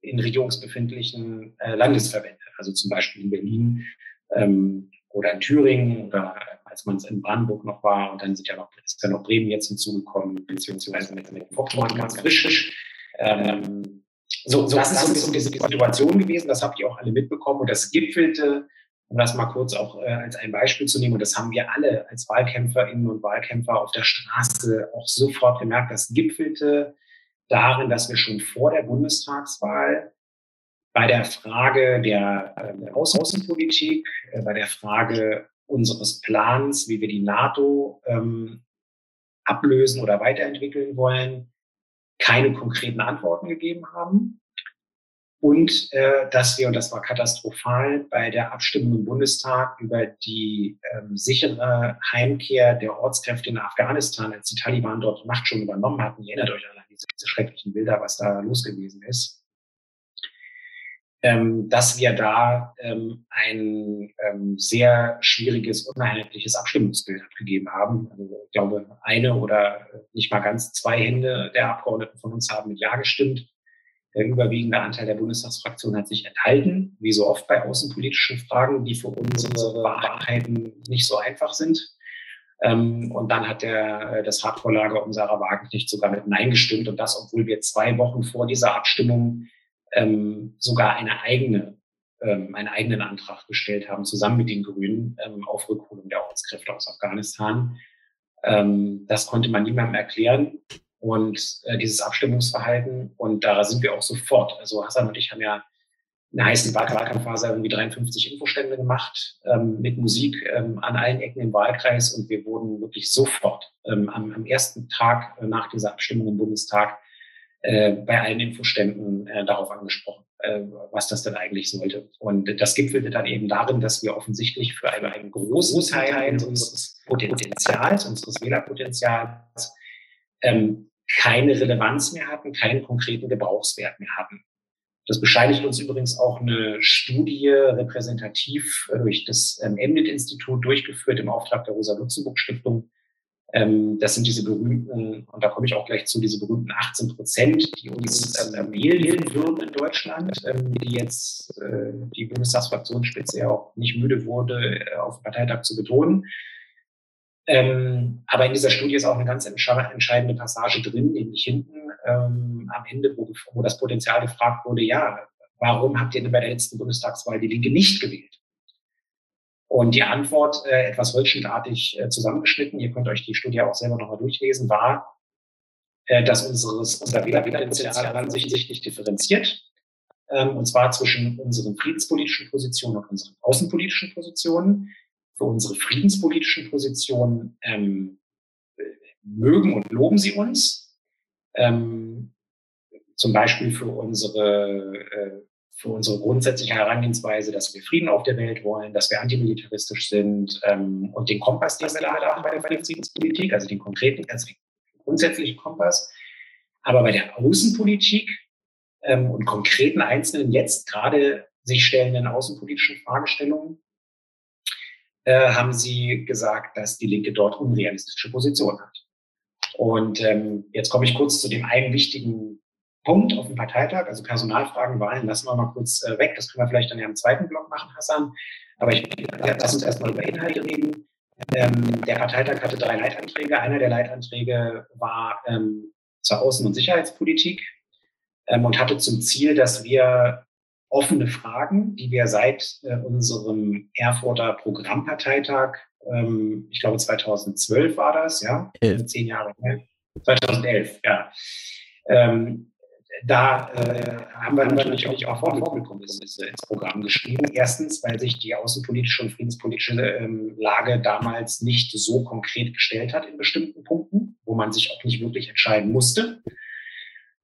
in regierungsbefindlichen äh, Landesverbände, also zum Beispiel in Berlin ähm, oder in Thüringen oder als man es in Brandenburg noch war und dann sind ja noch, ist ja noch Bremen jetzt hinzugekommen, beziehungsweise mit, mit Vorpommern ganz frisch. Ähm, so, so, das ist so ein bisschen diese Situation gewesen, das habt ihr auch alle mitbekommen und das gipfelte, um das mal kurz auch äh, als ein Beispiel zu nehmen, und das haben wir alle als WahlkämpferInnen und Wahlkämpfer auf der Straße auch sofort gemerkt, das gipfelte darin, dass wir schon vor der Bundestagswahl bei der Frage der, äh, der Außenpolitik, äh, bei der Frage unseres Plans, wie wir die NATO ähm, ablösen oder weiterentwickeln wollen, keine konkreten Antworten gegeben haben. Und äh, dass wir, und das war katastrophal, bei der Abstimmung im Bundestag über die ähm, sichere Heimkehr der Ortskräfte in Afghanistan, als die Taliban dort Macht schon übernommen hatten, ihr erinnert euch an diese, diese schrecklichen Bilder, was da los gewesen ist, ähm, dass wir da ähm, ein ähm, sehr schwieriges, uneinheitliches Abstimmungsbild abgegeben haben. Also ich glaube, eine oder nicht mal ganz zwei Hände der Abgeordneten von uns haben mit Ja gestimmt. Der überwiegende Anteil der Bundestagsfraktion hat sich enthalten, wie so oft bei außenpolitischen Fragen, die für unsere Wahrheiten nicht so einfach sind. Ähm, und dann hat der, das Hardcore-Lager um Sarah Wagenknecht sogar mit Nein gestimmt. Und das, obwohl wir zwei Wochen vor dieser Abstimmung ähm, sogar eine eigene, ähm, einen eigenen Antrag gestellt haben, zusammen mit den Grünen, ähm, auf Rückholung der Ortskräfte aus Afghanistan. Ähm, das konnte man niemandem erklären. Und äh, dieses Abstimmungsverhalten, und da sind wir auch sofort. Also Hassan und ich haben ja in der heißen Wahlkampfphase irgendwie 53 Infostände gemacht ähm, mit Musik ähm, an allen Ecken im Wahlkreis und wir wurden wirklich sofort ähm, am, am ersten Tag äh, nach dieser Abstimmung im Bundestag äh, bei allen Infoständen äh, darauf angesprochen, äh, was das denn eigentlich sollte. Und das gipfelte dann eben darin, dass wir offensichtlich für einen, einen großen Teil unseres Potenzials, unseres Wählerpotenzials, ähm, keine Relevanz mehr hatten, keinen konkreten Gebrauchswert mehr hatten. Das bescheinigt uns übrigens auch eine Studie repräsentativ äh, durch das ähm, MNIT-Institut durchgeführt im Auftrag der Rosa-Luxemburg-Stiftung, ähm, das sind diese berühmten, und da komme ich auch gleich zu, diese berühmten 18 Prozent, die uns ähm, wählen würden in Deutschland, ähm, die jetzt äh, die Bundestagsfraktionsspitze ja auch nicht müde wurde, äh, auf dem Parteitag zu betonen. Ähm, aber in dieser Studie ist auch eine ganz entscheidende Passage drin, nämlich hinten ähm, am Ende, wo, wo das Potenzial gefragt wurde, ja, warum habt ihr denn bei der letzten Bundestagswahl die Linke nicht gewählt? Und die Antwort, äh, etwas holzschnittartig äh, zusammengeschnitten, ihr könnt euch die Studie auch selber nochmal durchlesen, war, äh, dass unseres, unser Wählerpotenzial sich nicht differenziert. Ähm, und zwar zwischen unseren friedenspolitischen Positionen und unseren außenpolitischen Positionen. Für unsere friedenspolitischen Positionen ähm, mögen und loben sie uns. Ähm, zum Beispiel für unsere äh, für unsere grundsätzliche Herangehensweise, dass wir Frieden auf der Welt wollen, dass wir antimilitaristisch sind ähm, und den Kompass, den wir da haben bei der Friedenspolitik, also den konkreten, den grundsätzlichen Kompass. Aber bei der Außenpolitik ähm, und konkreten einzelnen jetzt gerade sich stellenden außenpolitischen Fragestellungen äh, haben sie gesagt, dass die Linke dort unrealistische Positionen hat. Und ähm, jetzt komme ich kurz zu dem einen wichtigen Punkt auf dem Parteitag, also Personalfragen, Wahlen, lassen wir mal kurz äh, weg. Das können wir vielleicht dann ja im zweiten Block machen, Hassan. Aber ich ja, lass uns erstmal über Inhalte reden. Ähm, der Parteitag hatte drei Leitanträge. Einer der Leitanträge war ähm, zur Außen- und Sicherheitspolitik ähm, und hatte zum Ziel, dass wir offene Fragen, die wir seit äh, unserem Erfurter Programmparteitag, ähm, ich glaube 2012 war das, ja, Elf. zehn Jahre, 2011, ja, ähm, da äh, haben wir natürlich auch Vorgekommnisse ins Programm geschrieben. Erstens, weil sich die außenpolitische und friedenspolitische ähm, Lage damals nicht so konkret gestellt hat in bestimmten Punkten, wo man sich auch nicht wirklich entscheiden musste.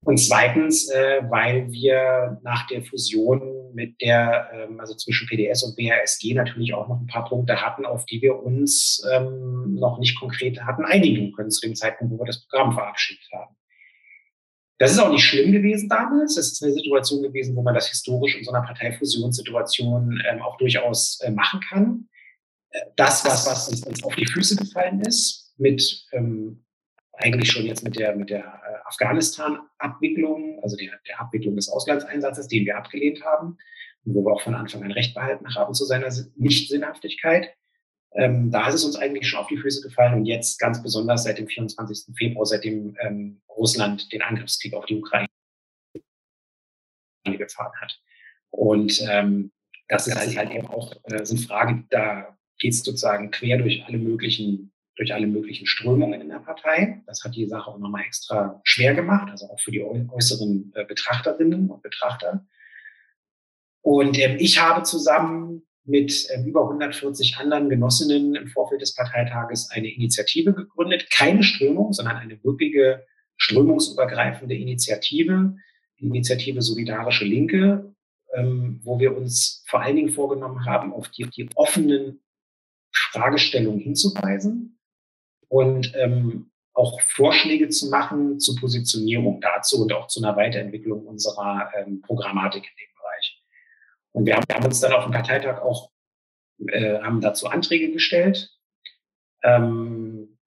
Und zweitens, äh, weil wir nach der Fusion mit der, ähm, also zwischen PDS und BASG natürlich auch noch ein paar Punkte hatten, auf die wir uns ähm, noch nicht konkret hatten einigen können zu dem Zeitpunkt, wo wir das Programm verabschiedet haben. Das ist auch nicht schlimm gewesen damals. Das ist eine Situation gewesen, wo man das historisch in so einer Parteifusionssituation ähm, auch durchaus äh, machen kann. Äh, das, was, was uns auf die Füße gefallen ist, mit ähm, eigentlich schon jetzt mit der, mit der äh, Afghanistan-Abwicklung, also der, der Abwicklung des Auslandseinsatzes, den wir abgelehnt haben, wo wir auch von Anfang an Recht behalten haben zu seiner Nicht-Sinnhaftigkeit. Ähm, da ist es uns eigentlich schon auf die Füße gefallen und jetzt ganz besonders seit dem 24. Februar, seitdem ähm, Russland den Angriffskrieg auf die Ukraine gefahren hat. Und ähm, das ist halt, eben auch äh, so eine Frage, da geht es sozusagen quer durch alle möglichen durch alle möglichen Strömungen in der Partei. Das hat die Sache auch nochmal extra schwer gemacht, also auch für die äußeren äh, Betrachterinnen und Betrachter. Und ähm, ich habe zusammen mit äh, über 140 anderen Genossinnen im Vorfeld des Parteitages eine Initiative gegründet. Keine Strömung, sondern eine wirkliche strömungsübergreifende Initiative, die Initiative Solidarische Linke, ähm, wo wir uns vor allen Dingen vorgenommen haben, auf die, die offenen Fragestellungen hinzuweisen und ähm, auch Vorschläge zu machen zur Positionierung dazu und auch zu einer Weiterentwicklung unserer ähm, Programmatik in dem und wir haben, wir haben uns dann auf dem Parteitag auch, äh, haben dazu Anträge gestellt. Ähm,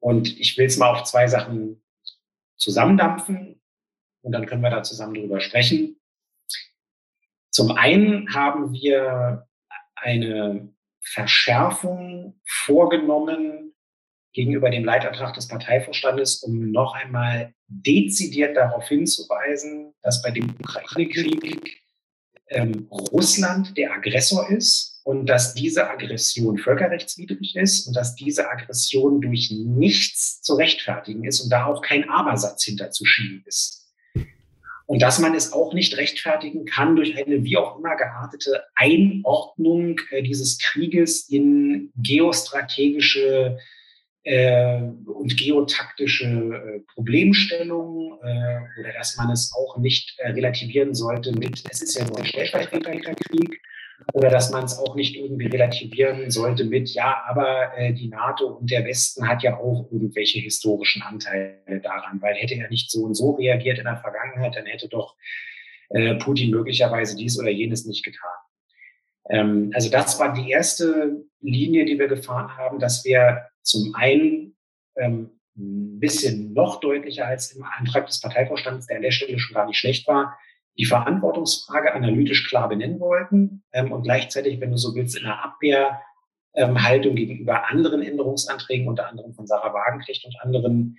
und ich will es mal auf zwei Sachen zusammendampfen und dann können wir da zusammen drüber sprechen. Zum einen haben wir eine Verschärfung vorgenommen gegenüber dem Leitantrag des Parteivorstandes, um noch einmal dezidiert darauf hinzuweisen, dass bei dem Ukraine-Krieg ähm, Russland der Aggressor ist und dass diese Aggression völkerrechtswidrig ist und dass diese Aggression durch nichts zu rechtfertigen ist und da auch kein Abersatz hinterzuschieben ist. Und dass man es auch nicht rechtfertigen kann durch eine wie auch immer geartete Einordnung äh, dieses Krieges in geostrategische äh, und geotaktische äh, Problemstellungen äh, oder dass man es auch nicht äh, relativieren sollte mit, es ist ja nur ein Stellvertreterkrieg oder dass man es auch nicht irgendwie relativieren sollte mit, ja, aber äh, die NATO und der Westen hat ja auch irgendwelche historischen Anteile daran, weil hätte er nicht so und so reagiert in der Vergangenheit, dann hätte doch äh, Putin möglicherweise dies oder jenes nicht getan. Ähm, also das war die erste Linie, die wir gefahren haben, dass wir zum einen ähm, ein bisschen noch deutlicher als im Antrag des Parteivorstands, der an der Stelle schon gar nicht schlecht war, die Verantwortungsfrage analytisch klar benennen wollten ähm, und gleichzeitig, wenn du so willst, in der Abwehrhaltung ähm, gegenüber anderen Änderungsanträgen, unter anderem von Sarah Wagenknecht und anderen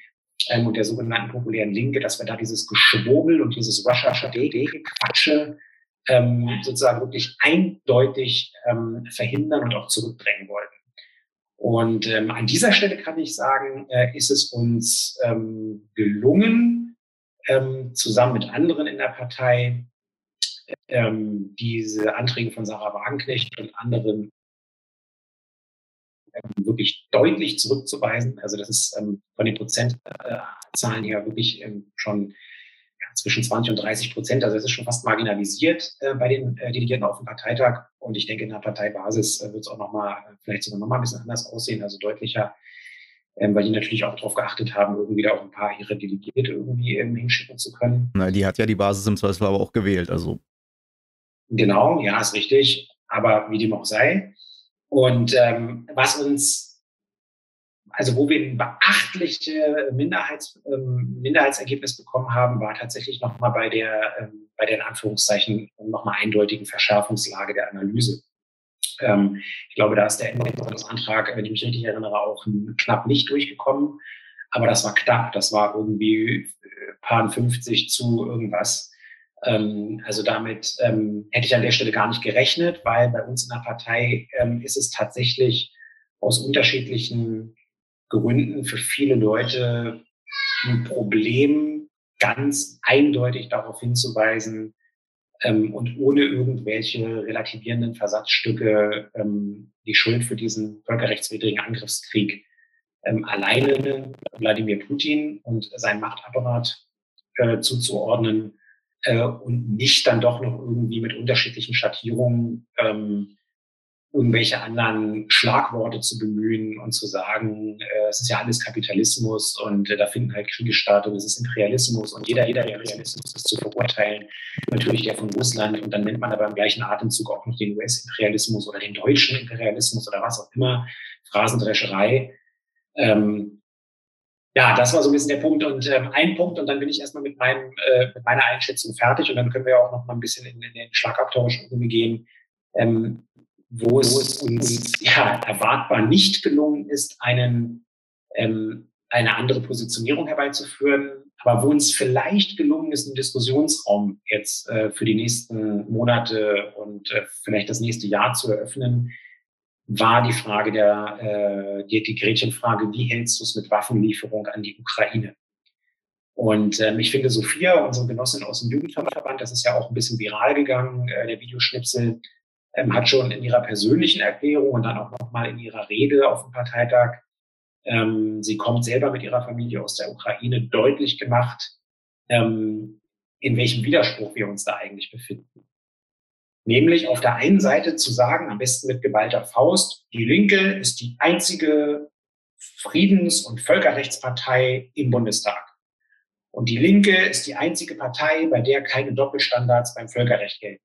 ähm, und der sogenannten populären Linke, dass wir da dieses Geschwurbel und dieses Russia-Quatsche ähm, sozusagen wirklich eindeutig ähm, verhindern und auch zurückdrängen wollten. Und ähm, an dieser Stelle kann ich sagen, äh, ist es uns ähm, gelungen, ähm, zusammen mit anderen in der Partei ähm, diese Anträge von Sarah Wagenknecht und anderen ähm, wirklich deutlich zurückzuweisen. Also das ist ähm, von den Prozentzahlen her wirklich ähm, schon zwischen 20 und 30 Prozent. Also es ist schon fast marginalisiert äh, bei den äh, Delegierten auf dem Parteitag. Und ich denke, in der Parteibasis äh, wird es auch nochmal, äh, vielleicht sogar nochmal ein bisschen anders aussehen, also deutlicher, ähm, weil die natürlich auch darauf geachtet haben, irgendwie da auch ein paar ihre Delegierte irgendwie ähm, hinschicken zu können. Na, die hat ja die Basis im Zweifel aber auch gewählt, also. Genau, ja, ist richtig. Aber wie dem auch sei. Und ähm, was uns also wo wir ein beachtliche Minderheits, ähm, Minderheitsergebnis bekommen haben, war tatsächlich nochmal bei der, ähm, bei den Anführungszeichen nochmal eindeutigen Verschärfungslage der Analyse. Ähm, ich glaube, da ist der Änderungsantrag, wenn ich mich richtig erinnere, auch knapp nicht durchgekommen. Aber das war knapp. Das war irgendwie äh, paar 50 zu irgendwas. Ähm, also damit ähm, hätte ich an der Stelle gar nicht gerechnet, weil bei uns in der Partei ähm, ist es tatsächlich aus unterschiedlichen Gründen für viele Leute ein Problem, ganz eindeutig darauf hinzuweisen ähm, und ohne irgendwelche relativierenden Versatzstücke ähm, die Schuld für diesen völkerrechtswidrigen Angriffskrieg ähm, alleine Wladimir Putin und sein Machtapparat äh, zuzuordnen äh, und nicht dann doch noch irgendwie mit unterschiedlichen Schattierungen ähm, irgendwelche anderen Schlagworte zu bemühen und zu sagen, äh, es ist ja alles Kapitalismus und äh, da finden halt Kriege statt und es ist Imperialismus und jeder, jeder Imperialismus ist zu verurteilen. Natürlich der von Russland und dann nennt man aber im gleichen Atemzug auch noch den US-Imperialismus oder den deutschen Imperialismus oder was auch immer. Phrasendrescherei. Ähm, ja, das war so ein bisschen der Punkt und ähm, ein Punkt und dann bin ich erstmal mit, meinem, äh, mit meiner Einschätzung fertig und dann können wir auch noch mal ein bisschen in, in den Schlagabtausch umgehen, ähm, wo es uns ja erwartbar nicht gelungen ist, einen, ähm, eine andere Positionierung herbeizuführen, aber wo uns vielleicht gelungen ist, einen Diskussionsraum jetzt äh, für die nächsten Monate und äh, vielleicht das nächste Jahr zu eröffnen, war die Frage der, äh, die, die Gretchenfrage, wie hältst du es mit Waffenlieferung an die Ukraine? Und ähm, ich finde, Sophia, unsere Genossin aus dem Jugendverband, das ist ja auch ein bisschen viral gegangen, äh, der Videoschnipsel, ähm, hat schon in ihrer persönlichen Erklärung und dann auch nochmal in ihrer Rede auf dem Parteitag, ähm, sie kommt selber mit ihrer Familie aus der Ukraine, deutlich gemacht, ähm, in welchem Widerspruch wir uns da eigentlich befinden. Nämlich auf der einen Seite zu sagen, am besten mit geballter Faust, die Linke ist die einzige Friedens- und Völkerrechtspartei im Bundestag. Und die Linke ist die einzige Partei, bei der keine Doppelstandards beim Völkerrecht gelten.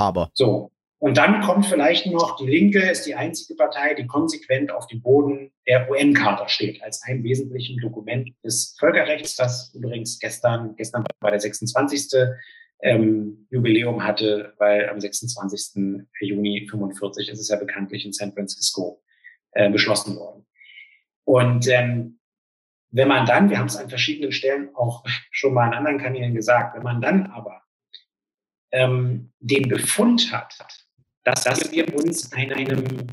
Aber. So. Und dann kommt vielleicht noch, die Linke ist die einzige Partei, die konsequent auf dem Boden der UN-Charta steht, als einem wesentlichen Dokument des Völkerrechts, das übrigens gestern, gestern war der 26 ähm, Jubiläum hatte, weil am 26. Juni 45 ist es ja bekanntlich in San Francisco äh, beschlossen worden. Und ähm, wenn man dann, wir haben es an verschiedenen Stellen auch schon mal an anderen Kanälen gesagt, wenn man dann aber ähm, den Befund hat, dass, dass wir uns in einem,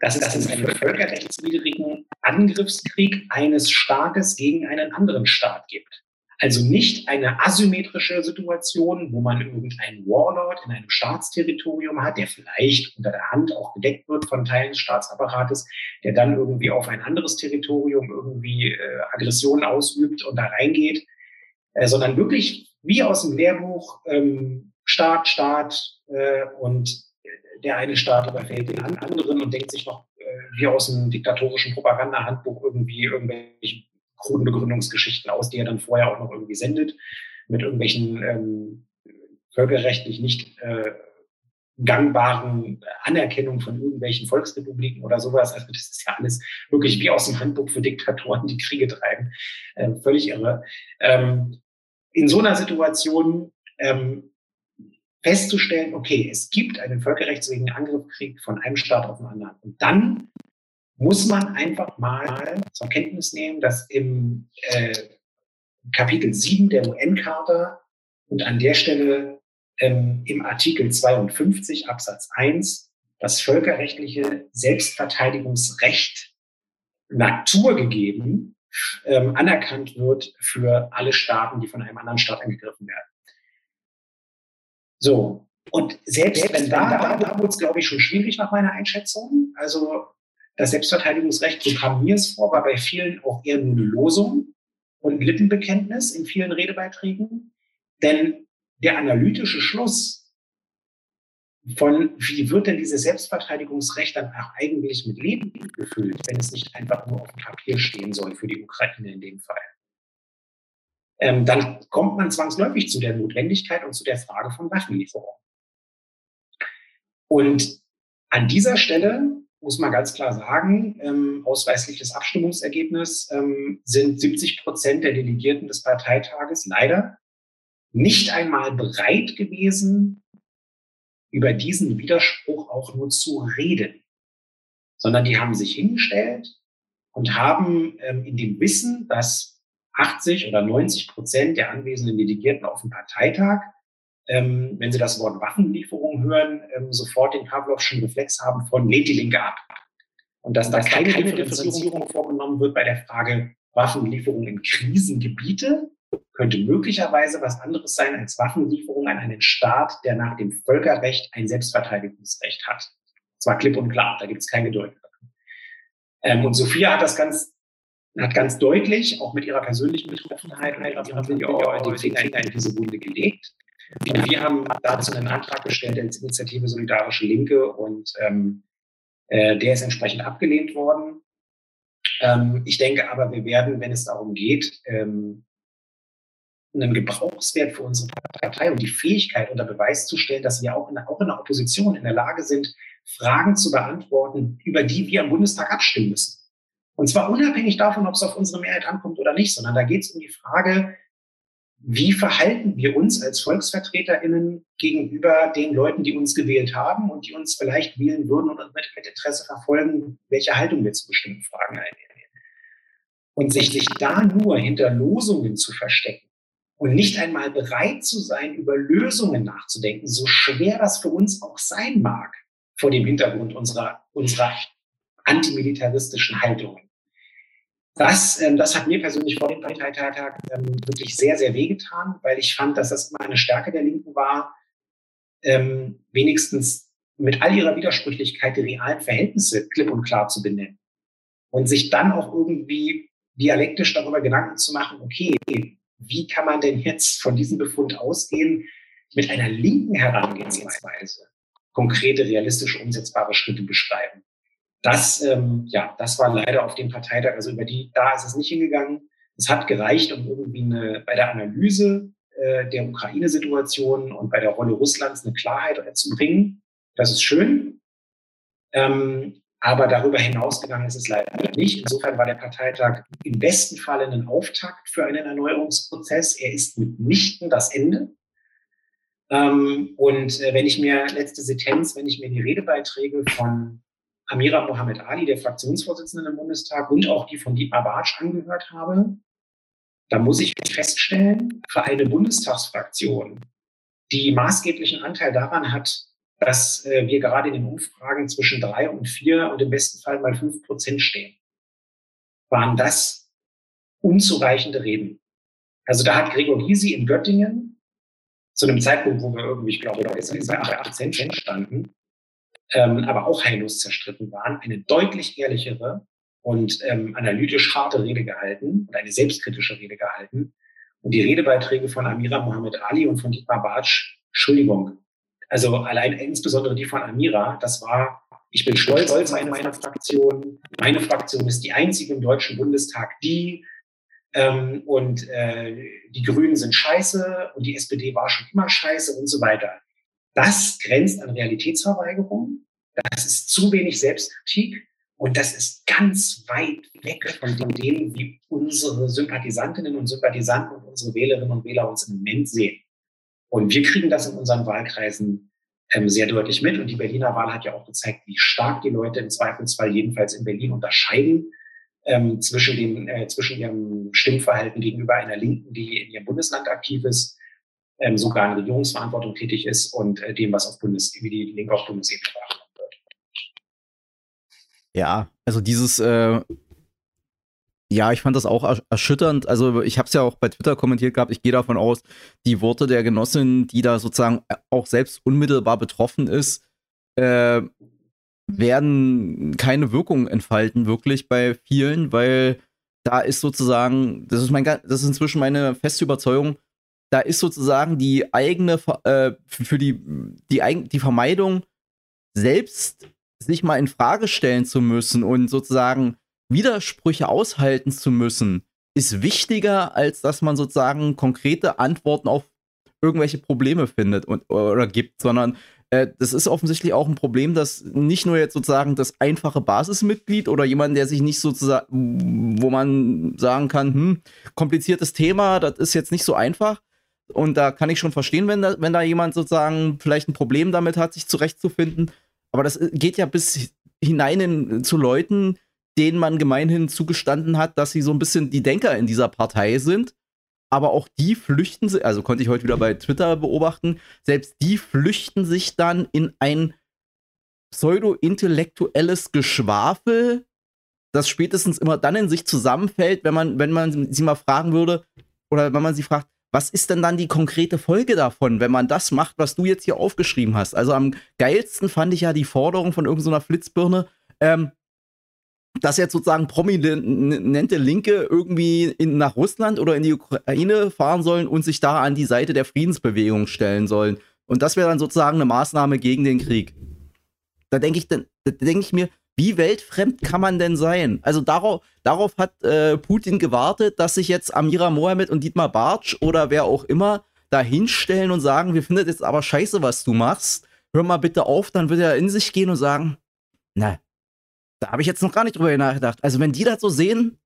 dass es in einem völkerrechtswidrigen Angriffskrieg eines Staates gegen einen anderen Staat gibt. Also nicht eine asymmetrische Situation, wo man irgendeinen Warlord in einem Staatsterritorium hat, der vielleicht unter der Hand auch gedeckt wird von Teilen des Staatsapparates, der dann irgendwie auf ein anderes Territorium irgendwie äh, Aggressionen ausübt und da reingeht, äh, sondern wirklich wie aus dem Lehrbuch ähm, Staat, Staat äh, und der eine Staat überfällt den anderen und denkt sich noch äh, wie aus einem diktatorischen Propagandahandbuch irgendwie irgendwelche kruden Begründungsgeschichten aus, die er dann vorher auch noch irgendwie sendet, mit irgendwelchen ähm, völkerrechtlich nicht äh, gangbaren Anerkennung von irgendwelchen Volksrepubliken oder sowas. Also das ist ja alles wirklich wie aus dem Handbuch für Diktatoren, die Kriege treiben. Ähm, völlig irre. Ähm, in so einer Situation ähm, festzustellen, okay, es gibt einen völkerrechtswidrigen Angriffskrieg von einem Staat auf den anderen. Und dann muss man einfach mal zur Kenntnis nehmen, dass im äh, Kapitel 7 der UN-Charta und an der Stelle ähm, im Artikel 52 Absatz 1 das völkerrechtliche Selbstverteidigungsrecht naturgegeben ähm, anerkannt wird für alle Staaten, die von einem anderen Staat angegriffen werden. So. Und selbst wenn da, da, da wurde es, glaube ich, schon schwierig nach meiner Einschätzung. Also das Selbstverteidigungsrecht, so kam mir es vor, war bei vielen auch eher nur eine Losung und ein Lippenbekenntnis in vielen Redebeiträgen. Denn der analytische Schluss von, wie wird denn dieses Selbstverteidigungsrecht dann auch eigentlich mit Leben gefüllt, wenn es nicht einfach nur auf dem Papier stehen soll für die Ukraine in dem Fall ähm, dann kommt man zwangsläufig zu der Notwendigkeit und zu der Frage von Waffenlieferung. Und an dieser Stelle muss man ganz klar sagen, ähm, ausweisliches Abstimmungsergebnis ähm, sind 70 Prozent der Delegierten des Parteitages leider nicht einmal bereit gewesen, über diesen Widerspruch auch nur zu reden, sondern die haben sich hingestellt und haben ähm, in dem Wissen, dass 80 oder 90 Prozent der anwesenden Delegierten auf dem Parteitag, ähm, wenn sie das Wort Waffenlieferung hören, ähm, sofort den Pavlovschen Reflex haben von lehnt die Linke ab. Und dass da keine, keine Differenzierung vorgenommen wird bei der Frage Waffenlieferung in Krisengebiete könnte möglicherweise was anderes sein als Waffenlieferung an einen Staat, der nach dem Völkerrecht ein Selbstverteidigungsrecht hat. Zwar klipp und klar, da gibt es keine Geduld. Ähm, und Sophia hat das ganz, hat ganz deutlich, auch mit ihrer persönlichen Betroffenheit und ihrer Familie, den Finger in diese Wunde gelegt. Wir haben dazu einen Antrag gestellt als Initiative Solidarische Linke und ähm, äh, der ist entsprechend abgelehnt worden. Ähm, ich denke aber, wir werden, wenn es darum geht, ähm, einen Gebrauchswert für unsere Partei und die Fähigkeit unter Beweis zu stellen, dass wir auch in, auch in der Opposition in der Lage sind, Fragen zu beantworten, über die wir im Bundestag abstimmen müssen. Und zwar unabhängig davon, ob es auf unsere Mehrheit ankommt oder nicht, sondern da geht es um die Frage, wie verhalten wir uns als VolksvertreterInnen gegenüber den Leuten, die uns gewählt haben und die uns vielleicht wählen würden und mit, mit Interesse verfolgen, welche Haltung wir zu bestimmten Fragen einnehmen. Und sich, sich da nur hinter Losungen zu verstecken und nicht einmal bereit zu sein, über Lösungen nachzudenken, so schwer das für uns auch sein mag, vor dem Hintergrund unserer, unserer antimilitaristischen Haltungen. Das, ähm, das hat mir persönlich vor dem Parteitag ähm, wirklich sehr, sehr wehgetan, weil ich fand, dass das immer eine Stärke der Linken war, ähm, wenigstens mit all ihrer Widersprüchlichkeit die realen Verhältnisse klipp und klar zu benennen. Und sich dann auch irgendwie dialektisch darüber Gedanken zu machen, okay, wie kann man denn jetzt von diesem Befund ausgehen mit einer linken Herangehensweise? konkrete, realistische, umsetzbare Schritte beschreiben. Das, ähm, ja, das war leider auf dem Parteitag, also über die, da ist es nicht hingegangen. Es hat gereicht, um irgendwie eine, bei der Analyse äh, der Ukraine-Situation und bei der Rolle Russlands eine Klarheit zu bringen. Das ist schön. Ähm, aber darüber hinausgegangen ist es leider nicht. Insofern war der Parteitag im besten Falle ein Auftakt für einen Erneuerungsprozess. Er ist mitnichten das Ende. Ähm, und äh, wenn ich mir letzte Sentenz, wenn ich mir die Redebeiträge von Amira Mohammed Ali, der Fraktionsvorsitzenden im Bundestag, und auch die von Dietmar Bartsch angehört habe, da muss ich feststellen, für eine Bundestagsfraktion, die maßgeblichen Anteil daran hat, dass äh, wir gerade in den Umfragen zwischen drei und vier und im besten Fall mal fünf Prozent stehen, waren das unzureichende Reden. Also da hat Gregor Gysi in Göttingen zu einem Zeitpunkt, wo wir irgendwie, ich glaube, bei 8 Cent standen, ähm, aber auch heillos zerstritten waren, eine deutlich ehrlichere und ähm, analytisch harte Rede gehalten und eine selbstkritische Rede gehalten. Und die Redebeiträge von Amira Mohammed Ali und von Dietmar Bartsch, Entschuldigung, also allein insbesondere die von Amira, das war, ich bin stolz auf meine, meine Fraktion. Meine Fraktion ist die einzige im Deutschen Bundestag, die ähm, und äh, die Grünen sind scheiße und die SPD war schon immer scheiße und so weiter. Das grenzt an Realitätsverweigerung. Das ist zu wenig Selbstkritik und das ist ganz weit weg von dem, wie unsere Sympathisantinnen und Sympathisanten und unsere Wählerinnen und Wähler uns im Moment sehen. Und wir kriegen das in unseren Wahlkreisen ähm, sehr deutlich mit. Und die Berliner Wahl hat ja auch gezeigt, wie stark die Leute im Zweifelsfall jedenfalls in Berlin unterscheiden ähm, zwischen, dem, äh, zwischen ihrem Stimmverhalten gegenüber einer Linken, die in ihrem Bundesland aktiv ist, ähm, sogar in Regierungsverantwortung tätig ist und äh, dem, was auf Bundes, wie die Linke auf Bundesebene wird. Ja, also dieses, äh, ja, ich fand das auch erschütternd. Also ich habe es ja auch bei Twitter kommentiert gehabt. Ich gehe davon aus, die Worte der Genossin, die da sozusagen auch selbst unmittelbar betroffen ist, äh, werden keine Wirkung entfalten, wirklich bei vielen, weil da ist sozusagen, das ist mein, das ist inzwischen meine feste Überzeugung, da ist sozusagen die eigene, äh, für die, die, die Vermeidung, selbst sich mal in Frage stellen zu müssen und sozusagen Widersprüche aushalten zu müssen, ist wichtiger, als dass man sozusagen konkrete Antworten auf irgendwelche Probleme findet und, oder gibt, sondern äh, das ist offensichtlich auch ein Problem, dass nicht nur jetzt sozusagen das einfache Basismitglied oder jemand, der sich nicht sozusagen, wo man sagen kann, hm, kompliziertes Thema, das ist jetzt nicht so einfach. Und da kann ich schon verstehen, wenn da, wenn da jemand sozusagen vielleicht ein Problem damit hat, sich zurechtzufinden. Aber das äh, geht ja bis hinein in, zu Leuten, denen man gemeinhin zugestanden hat, dass sie so ein bisschen die Denker in dieser Partei sind. Aber auch die flüchten sich, also konnte ich heute wieder bei Twitter beobachten, selbst die flüchten sich dann in ein pseudo-intellektuelles Geschwafel, das spätestens immer dann in sich zusammenfällt, wenn man, wenn man sie mal fragen würde, oder wenn man sie fragt, was ist denn dann die konkrete Folge davon, wenn man das macht, was du jetzt hier aufgeschrieben hast? Also am geilsten fand ich ja die Forderung von irgendeiner Flitzbirne, ähm, dass jetzt sozusagen prominente Linke irgendwie in, nach Russland oder in die Ukraine fahren sollen und sich da an die Seite der Friedensbewegung stellen sollen. Und das wäre dann sozusagen eine Maßnahme gegen den Krieg. Da denke ich, da denke ich mir, wie weltfremd kann man denn sein? Also darauf, darauf hat äh, Putin gewartet, dass sich jetzt Amira Mohammed und Dietmar Bartsch oder wer auch immer da hinstellen und sagen, wir finden jetzt aber scheiße, was du machst. Hör mal bitte auf, dann wird er in sich gehen und sagen, na, da habe ich jetzt noch gar nicht drüber nachgedacht. Also wenn die das so sehen,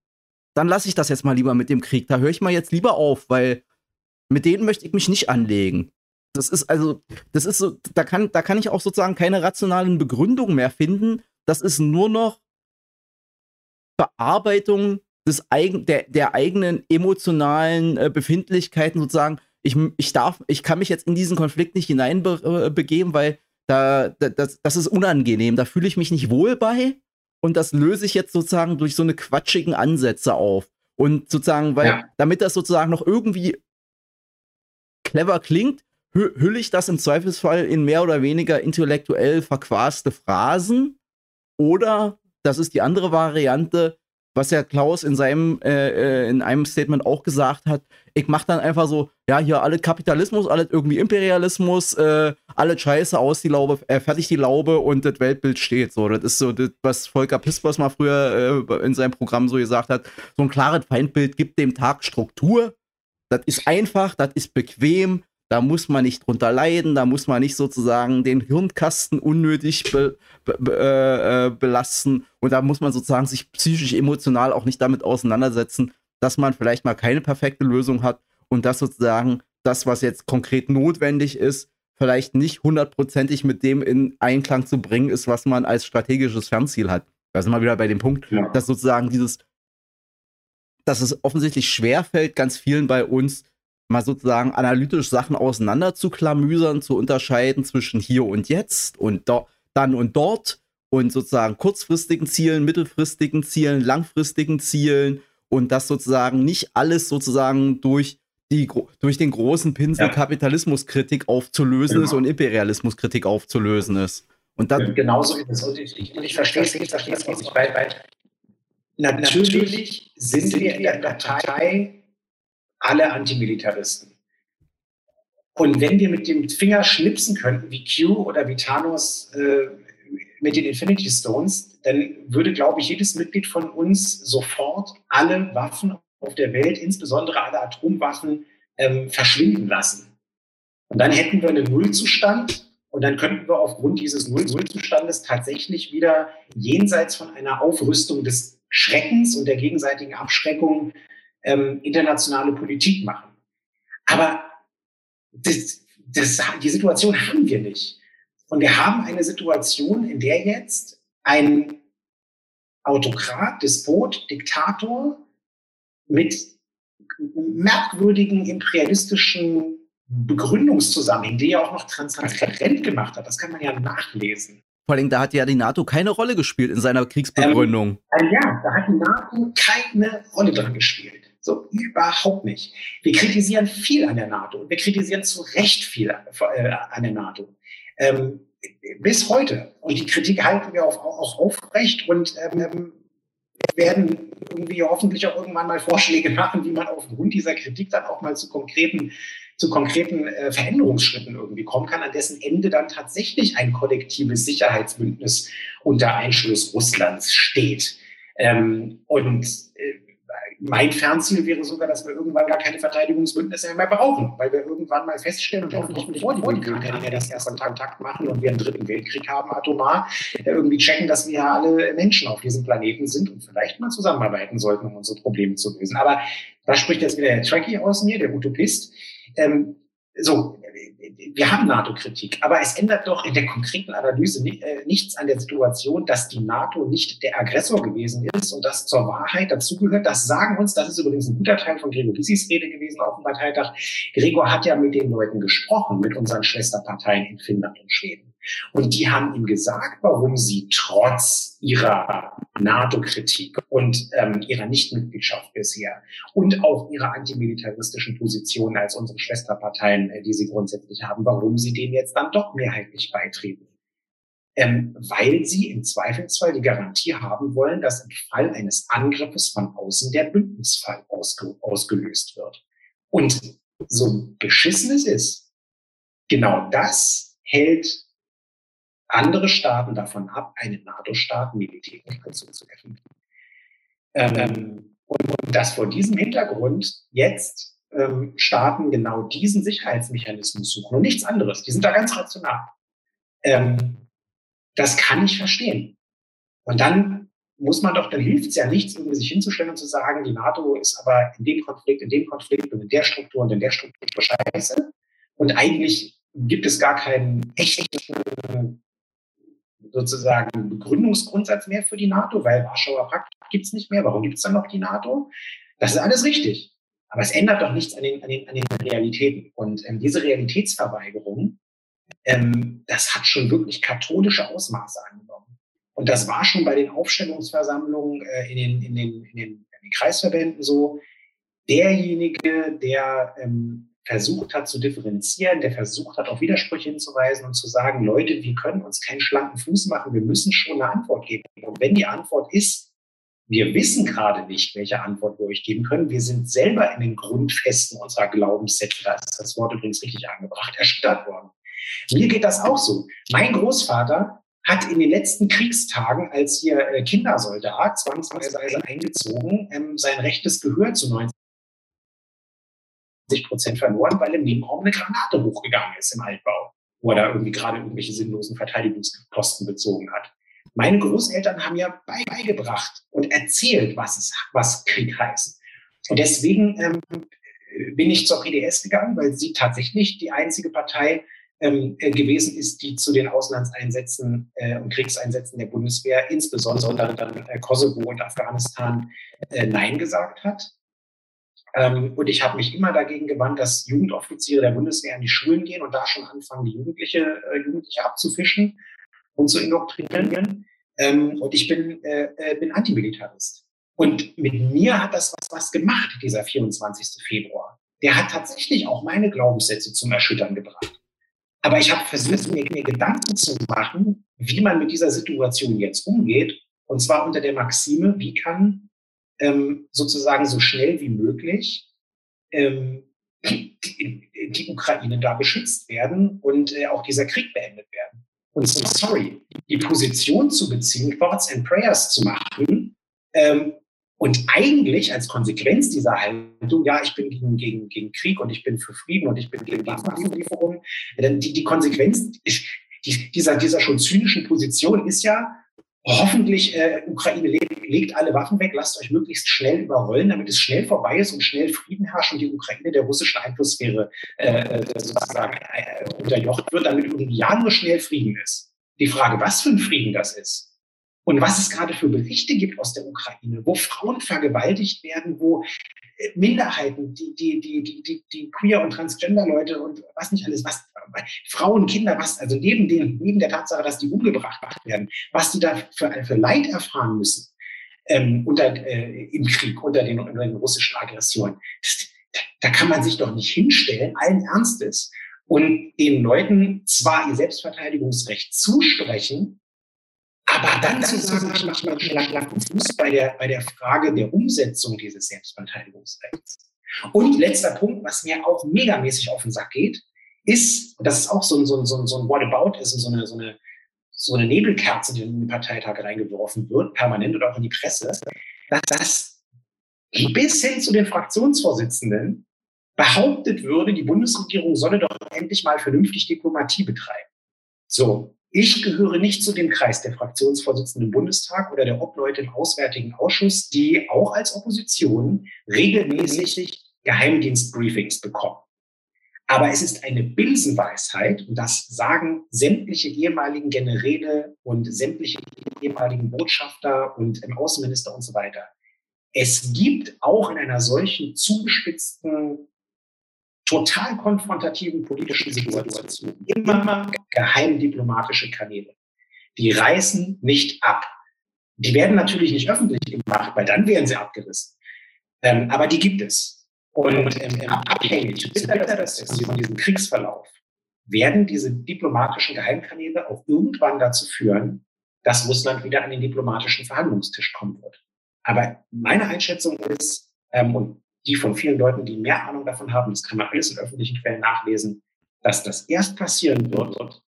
dann lasse ich das jetzt mal lieber mit dem Krieg. Da höre ich mal jetzt lieber auf, weil mit denen möchte ich mich nicht anlegen. Das ist also, das ist so, da kann, da kann ich auch sozusagen keine rationalen Begründungen mehr finden, das ist nur noch Bearbeitung des eigen, der, der eigenen emotionalen äh, Befindlichkeiten sozusagen. Ich, ich darf, ich kann mich jetzt in diesen Konflikt nicht hineinbegeben, äh, weil da, da, das, das ist unangenehm. Da fühle ich mich nicht wohl bei. Und das löse ich jetzt sozusagen durch so eine quatschigen Ansätze auf. Und sozusagen, weil, ja. damit das sozusagen noch irgendwie clever klingt, hülle ich das im Zweifelsfall in mehr oder weniger intellektuell verquaste Phrasen oder, das ist die andere Variante, was ja Klaus in seinem äh, äh in einem Statement auch gesagt hat, ich mach dann einfach so, ja, hier alle Kapitalismus, alles irgendwie Imperialismus, äh, alle Scheiße aus die Laube, äh, fertig die Laube und das Weltbild steht. So, das ist so das, was Volker Pispers mal früher äh, in seinem Programm so gesagt hat. So ein klares Feindbild gibt dem Tag Struktur. Das ist einfach, das ist bequem, da muss man nicht drunter leiden, da muss man nicht sozusagen den Hirnkasten unnötig be, be, be, äh, äh, belasten und da muss man sozusagen sich psychisch, emotional auch nicht damit auseinandersetzen, dass man vielleicht mal keine perfekte Lösung hat und dass sozusagen das, was jetzt konkret notwendig ist, vielleicht nicht hundertprozentig mit dem in Einklang zu bringen ist, was man als strategisches Fernziel hat. Da sind wir wieder bei dem Punkt, ja. dass sozusagen dieses, dass es offensichtlich schwerfällt, ganz vielen bei uns mal sozusagen analytisch Sachen auseinander zu klamüsern, zu unterscheiden zwischen hier und jetzt und do, dann und dort und sozusagen kurzfristigen Zielen, mittelfristigen Zielen, langfristigen Zielen und das sozusagen nicht alles sozusagen durch die durch den großen Pinsel ja. Kapitalismuskritik aufzulösen genau. ist und Imperialismuskritik aufzulösen ist. Und dann genauso ist es. Und ich, ich, ich verstehe es, ich verstehe es nicht, weil, weil natürlich sind wir in der Partei alle Antimilitaristen. Und wenn wir mit dem Finger schnipsen könnten, wie Q oder wie Thanos äh, mit den Infinity Stones, dann würde, glaube ich, jedes Mitglied von uns sofort alle Waffen auf der Welt, insbesondere alle Atomwaffen, ähm, verschwinden lassen. Und dann hätten wir einen Nullzustand und dann könnten wir aufgrund dieses Nullzustandes tatsächlich wieder jenseits von einer Aufrüstung des Schreckens und der gegenseitigen Abschreckung ähm, internationale Politik machen. Aber das, das, die Situation haben wir nicht. Und wir haben eine Situation, in der jetzt ein Autokrat, Despot, Diktator mit merkwürdigen imperialistischen Begründungszusammenhängen, die er auch noch transparent gemacht hat. Das kann man ja nachlesen. Vor allem, da hat ja die NATO keine Rolle gespielt in seiner Kriegsbegründung. Ähm, ja, da hat die NATO keine Rolle dran gespielt. So überhaupt nicht. Wir kritisieren viel an der NATO wir kritisieren zu Recht viel äh, an der NATO. Ähm, bis heute. Und die Kritik halten wir auch, auch aufrecht und ähm, werden irgendwie hoffentlich auch irgendwann mal Vorschläge machen, wie man aufgrund dieser Kritik dann auch mal zu konkreten, zu konkreten äh, Veränderungsschritten irgendwie kommen kann, an dessen Ende dann tatsächlich ein kollektives Sicherheitsbündnis unter Einschluss Russlands steht. Ähm, und äh, mein Fernziel wäre sogar, dass wir irgendwann gar keine Verteidigungsbündnisse mehr brauchen, weil wir irgendwann mal feststellen und hoffentlich bevor die Vulkanier das erst Kontakt machen und wir einen dritten Weltkrieg haben, atomar, irgendwie checken, dass wir alle Menschen auf diesem Planeten sind und vielleicht mal zusammenarbeiten sollten, um unsere Probleme zu lösen. Aber da spricht jetzt wieder der Trekkie aus mir, der Utopist. Ähm, so, wir haben NATO-Kritik, aber es ändert doch in der konkreten Analyse äh, nichts an der Situation, dass die NATO nicht der Aggressor gewesen ist und das zur Wahrheit dazugehört. Das sagen uns, das ist übrigens ein guter Teil von Gregor Bissis Rede gewesen auf dem Parteitag. Gregor hat ja mit den Leuten gesprochen, mit unseren Schwesterparteien in Finnland und Schweden. Und die haben ihm gesagt, warum sie trotz ihrer NATO-Kritik und ähm, ihrer Nichtmitgliedschaft bisher und auch ihrer antimilitaristischen Position als unsere Schwesterparteien, äh, die sie grundsätzlich haben, warum sie dem jetzt dann doch mehrheitlich beitreten. Ähm, weil sie im Zweifelsfall die Garantie haben wollen, dass im Fall eines Angriffes von außen der Bündnisfall ausge ausgelöst wird. Und so beschissen es ist, genau das hält andere Staaten davon ab, einen NATO-Staat militärisch anzugreifen. Ähm, und, und dass vor diesem Hintergrund jetzt ähm, Staaten genau diesen Sicherheitsmechanismus suchen und nichts anderes. Die sind da ganz rational. Ähm, das kann ich verstehen. Und dann muss man doch, dann hilft es ja nichts, irgendwie sich hinzustellen und zu sagen, die NATO ist aber in dem Konflikt, in dem Konflikt und in der Struktur und in der Struktur scheiße. Und eigentlich gibt es gar keinen echten sozusagen Begründungsgrundsatz mehr für die NATO, weil Warschauer Pakt gibt es nicht mehr. Warum gibt es dann noch die NATO? Das ist alles richtig. Aber es ändert doch nichts an den, an den, an den Realitäten. Und ähm, diese Realitätsverweigerung, ähm, das hat schon wirklich katholische Ausmaße angenommen. Und das war schon bei den Aufstellungsversammlungen äh, in, den, in, den, in, den, in den Kreisverbänden so. Derjenige, der ähm, versucht hat zu differenzieren, der versucht hat, auf Widersprüche hinzuweisen und zu sagen, Leute, wir können uns keinen schlanken Fuß machen, wir müssen schon eine Antwort geben. Und wenn die Antwort ist, wir wissen gerade nicht, welche Antwort wir euch geben können. Wir sind selber in den Grundfesten unserer Glaubenssätze, da ist das Wort übrigens richtig angebracht, erschüttert worden. Mir geht das auch so. Mein Großvater hat in den letzten Kriegstagen als hier äh, Kindersoldat zwangsweise eingezogen, ähm, sein rechtes Gehör zu 90 Prozent verloren, weil im Nebenraum eine Granate hochgegangen ist im Altbau, er da irgendwie gerade irgendwelche sinnlosen Verteidigungskosten bezogen hat. Meine Großeltern haben ja beigebracht und erzählt, was, es, was Krieg heißt. Und deswegen ähm, bin ich zur PDS gegangen, weil sie tatsächlich die einzige Partei ähm, äh, gewesen ist, die zu den Auslandseinsätzen äh, und Kriegseinsätzen der Bundeswehr, insbesondere dann äh, Kosovo und Afghanistan, äh, Nein gesagt hat. Ähm, und ich habe mich immer dagegen gewandt, dass Jugendoffiziere der Bundeswehr in die Schulen gehen und da schon anfangen, die Jugendliche, äh, Jugendliche abzufischen und zu indoktrinieren. Ähm, und ich bin, äh, äh, bin Antimilitarist. Und mit mir hat das was, was gemacht, dieser 24. Februar. Der hat tatsächlich auch meine Glaubenssätze zum Erschüttern gebracht. Aber ich habe versucht, mir, mir Gedanken zu machen, wie man mit dieser Situation jetzt umgeht. Und zwar unter der Maxime, wie kann ähm, sozusagen so schnell wie möglich ähm, die, die, Ukraine da beschützt werden und äh, auch dieser Krieg beendet werden. Und so, sorry, die Position zu beziehen, Thoughts and Prayers zu machen ähm, und eigentlich als Konsequenz dieser Haltung, ja, ich bin gegen, gegen, gegen Krieg und ich bin für Frieden und ich bin gegen Waffenlieferungen, die, die Konsequenz die, dieser, dieser schon zynischen Position ist ja, hoffentlich äh, Ukraine legt, legt alle Waffen weg, lasst euch möglichst schnell überrollen, damit es schnell vorbei ist und schnell Frieden herrscht und die Ukraine der russischen Einflusssphäre äh, sozusagen äh, unterjocht wird, damit irgendwie ja nur schnell Frieden ist. Die Frage, was für ein Frieden das ist und was es gerade für Berichte gibt aus der Ukraine, wo Frauen vergewaltigt werden, wo äh, Minderheiten, die, die, die, die, die, queer und transgender Leute und was nicht alles, was Frauen, Kinder, was, also neben dem, neben der Tatsache, dass die umgebracht werden, was die da für, für Leid erfahren müssen ähm, unter, äh, im Krieg, unter den, unter den russischen Aggressionen. Das, da kann man sich doch nicht hinstellen, allen Ernstes, und den Leuten zwar ihr Selbstverteidigungsrecht zusprechen, aber dann zu sagen, ich mache mal schlanken Fuß bei der, bei der Frage der Umsetzung dieses Selbstverteidigungsrechts. Und letzter Punkt, was mir auch megamäßig auf den Sack geht, ist, und das ist auch so ein, so ein, so ein, so ein Whataboutism, so eine, so eine, so eine Nebelkerze, die in den Parteitag reingeworfen wird, permanent oder auch in die Presse, dass das bis hin zu den Fraktionsvorsitzenden behauptet würde, die Bundesregierung solle doch endlich mal vernünftig Diplomatie betreiben. So, ich gehöre nicht zu dem Kreis der Fraktionsvorsitzenden im Bundestag oder der Obleute im Auswärtigen Ausschuss, die auch als Opposition regelmäßig Geheimdienstbriefings bekommen. Aber es ist eine Binsenweisheit, und das sagen sämtliche ehemaligen Generäle und sämtliche ehemaligen Botschafter und im Außenminister und so weiter. Es gibt auch in einer solchen zugespitzten total konfrontativen politischen Situationen immer geheimdiplomatische Kanäle. Die reißen nicht ab. Die werden natürlich nicht öffentlich gemacht, weil dann wären sie abgerissen. Ähm, aber die gibt es. Und ähm, abhängig, von diesem Kriegsverlauf, werden diese diplomatischen Geheimkanäle auch irgendwann dazu führen, dass Russland wieder an den diplomatischen Verhandlungstisch kommen wird. Aber meine Einschätzung ist, ähm, und die von vielen Leuten, die mehr Ahnung davon haben, das kann man alles in öffentlichen Quellen nachlesen, dass das erst passieren wird,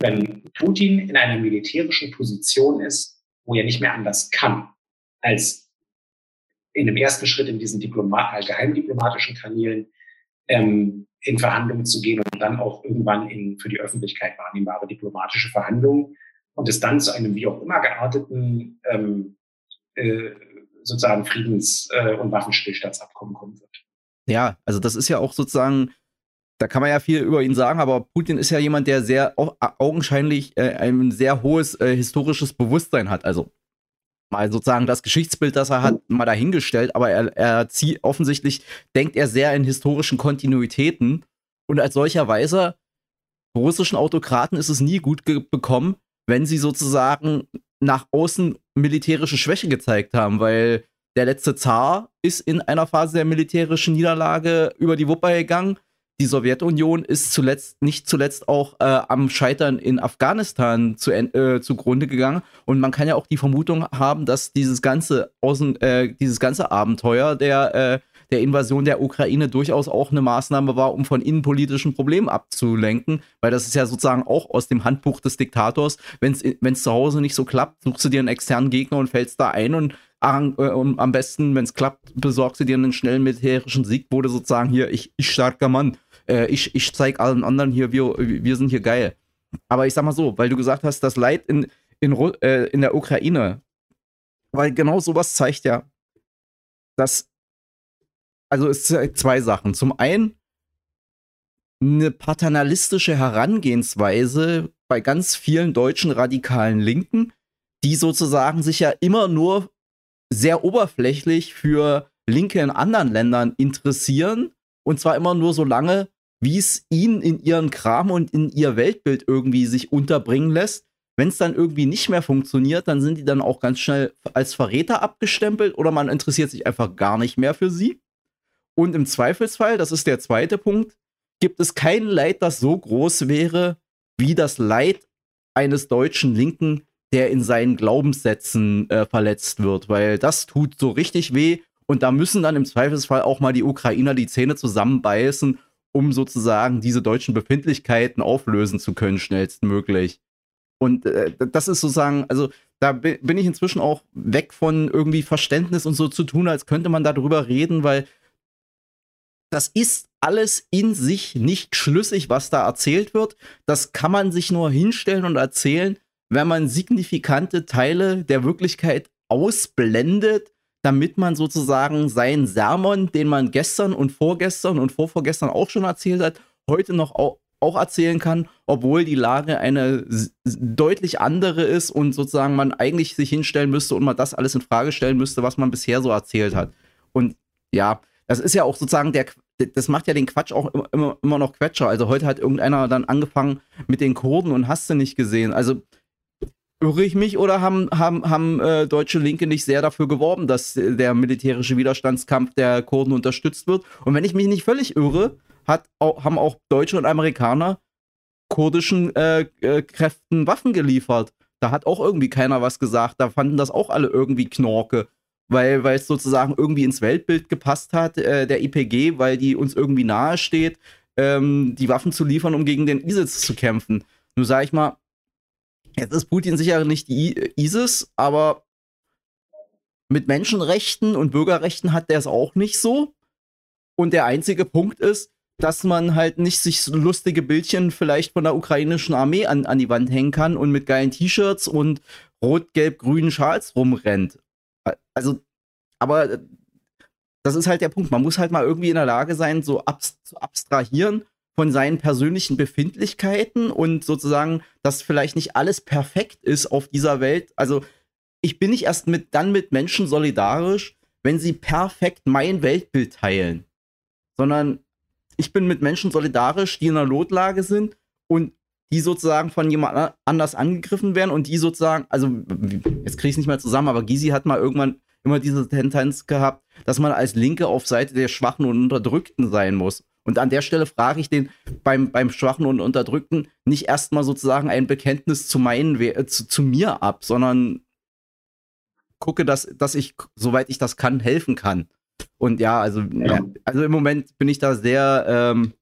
wenn Putin in einer militärischen Position ist, wo er nicht mehr anders kann, als in dem ersten Schritt in diesen Diplomat äh, geheimdiplomatischen Kanälen ähm, in Verhandlungen zu gehen und dann auch irgendwann in für die Öffentlichkeit wahrnehmbare diplomatische Verhandlungen und es dann zu einem wie auch immer gearteten ähm, äh, sozusagen Friedens- äh, und Waffenstillstandsabkommen kommen wird. Ja, also das ist ja auch sozusagen, da kann man ja viel über ihn sagen, aber Putin ist ja jemand, der sehr augenscheinlich äh, ein sehr hohes äh, historisches Bewusstsein hat. Also mal sozusagen das Geschichtsbild, das er hat, mal dahingestellt, aber er, er zieht offensichtlich, denkt er sehr in historischen Kontinuitäten und als solcher Weiser russischen Autokraten ist es nie gut bekommen, wenn sie sozusagen nach außen militärische Schwäche gezeigt haben, weil der letzte Zar ist in einer Phase der militärischen Niederlage über die Wupper gegangen. Die Sowjetunion ist zuletzt, nicht zuletzt auch äh, am Scheitern in Afghanistan zu, äh, zugrunde gegangen. Und man kann ja auch die Vermutung haben, dass dieses ganze, Außen, äh, dieses ganze Abenteuer der äh, der Invasion der Ukraine durchaus auch eine Maßnahme war, um von innenpolitischen Problemen abzulenken, weil das ist ja sozusagen auch aus dem Handbuch des Diktators. Wenn es zu Hause nicht so klappt, suchst du dir einen externen Gegner und fällst da ein und äh, und am besten, wenn es klappt, besorgst du dir einen schnellen militärischen Sieg, du sozusagen hier, ich, ich starker Mann, äh, ich, ich zeig allen anderen hier, wir, wir sind hier geil. Aber ich sag mal so, weil du gesagt hast, das Leid in, in, äh, in der Ukraine, weil genau sowas zeigt ja, dass also es sind zwei Sachen. Zum einen eine paternalistische Herangehensweise bei ganz vielen deutschen radikalen Linken, die sozusagen sich ja immer nur sehr oberflächlich für Linke in anderen Ländern interessieren. Und zwar immer nur so lange, wie es ihnen in ihren Kram und in ihr Weltbild irgendwie sich unterbringen lässt. Wenn es dann irgendwie nicht mehr funktioniert, dann sind die dann auch ganz schnell als Verräter abgestempelt oder man interessiert sich einfach gar nicht mehr für sie. Und im Zweifelsfall, das ist der zweite Punkt, gibt es kein Leid, das so groß wäre wie das Leid eines deutschen Linken, der in seinen Glaubenssätzen äh, verletzt wird, weil das tut so richtig weh und da müssen dann im Zweifelsfall auch mal die Ukrainer die Zähne zusammenbeißen, um sozusagen diese deutschen Befindlichkeiten auflösen zu können, schnellstmöglich. Und äh, das ist sozusagen, also da bin ich inzwischen auch weg von irgendwie Verständnis und so zu tun, als könnte man darüber reden, weil das ist alles in sich nicht schlüssig, was da erzählt wird. Das kann man sich nur hinstellen und erzählen, wenn man signifikante Teile der Wirklichkeit ausblendet, damit man sozusagen seinen Sermon, den man gestern und vorgestern und vorvorgestern auch schon erzählt hat, heute noch auch, erzählen kann, obwohl die Lage eine deutlich andere ist und sozusagen man eigentlich sich hinstellen müsste und mal das alles in Frage stellen müsste, was man bisher so erzählt hat. Und ja, das ist ja auch sozusagen der, das macht ja den Quatsch auch immer, immer noch Quetscher. Also heute hat irgendeiner dann angefangen mit den Kurden und hast du nicht gesehen. Also irre ich mich oder haben, haben, haben äh, deutsche Linke nicht sehr dafür geworben, dass der militärische Widerstandskampf der Kurden unterstützt wird? Und wenn ich mich nicht völlig irre, hat, auch, haben auch Deutsche und Amerikaner kurdischen äh, äh, Kräften Waffen geliefert. Da hat auch irgendwie keiner was gesagt. Da fanden das auch alle irgendwie Knorke weil, es sozusagen irgendwie ins Weltbild gepasst hat, äh, der IPG, weil die uns irgendwie nahe steht, ähm, die Waffen zu liefern, um gegen den ISIS zu kämpfen. Nur sage ich mal, jetzt ist Putin sicher nicht die ISIS, aber mit Menschenrechten und Bürgerrechten hat der es auch nicht so. Und der einzige Punkt ist, dass man halt nicht sich so lustige Bildchen vielleicht von der ukrainischen Armee an, an die Wand hängen kann und mit geilen T-Shirts und rot-gelb-grünen Schals rumrennt. Also, aber äh, das ist halt der Punkt. Man muss halt mal irgendwie in der Lage sein, so ab, zu abstrahieren von seinen persönlichen Befindlichkeiten und sozusagen, dass vielleicht nicht alles perfekt ist auf dieser Welt. Also, ich bin nicht erst mit, dann mit Menschen solidarisch, wenn sie perfekt mein Weltbild teilen, sondern ich bin mit Menschen solidarisch, die in einer Notlage sind und die sozusagen von jemand anders angegriffen werden und die sozusagen, also jetzt kriege ich es nicht mehr zusammen, aber Gysi hat mal irgendwann immer diese Tendenz gehabt, dass man als Linke auf Seite der Schwachen und Unterdrückten sein muss. Und an der Stelle frage ich den beim, beim Schwachen und Unterdrückten nicht erstmal sozusagen ein Bekenntnis zu meinen, äh, zu, zu mir ab, sondern gucke, dass, dass ich, soweit ich das kann, helfen kann. Und ja, also, ja. also im Moment bin ich da sehr, ähm,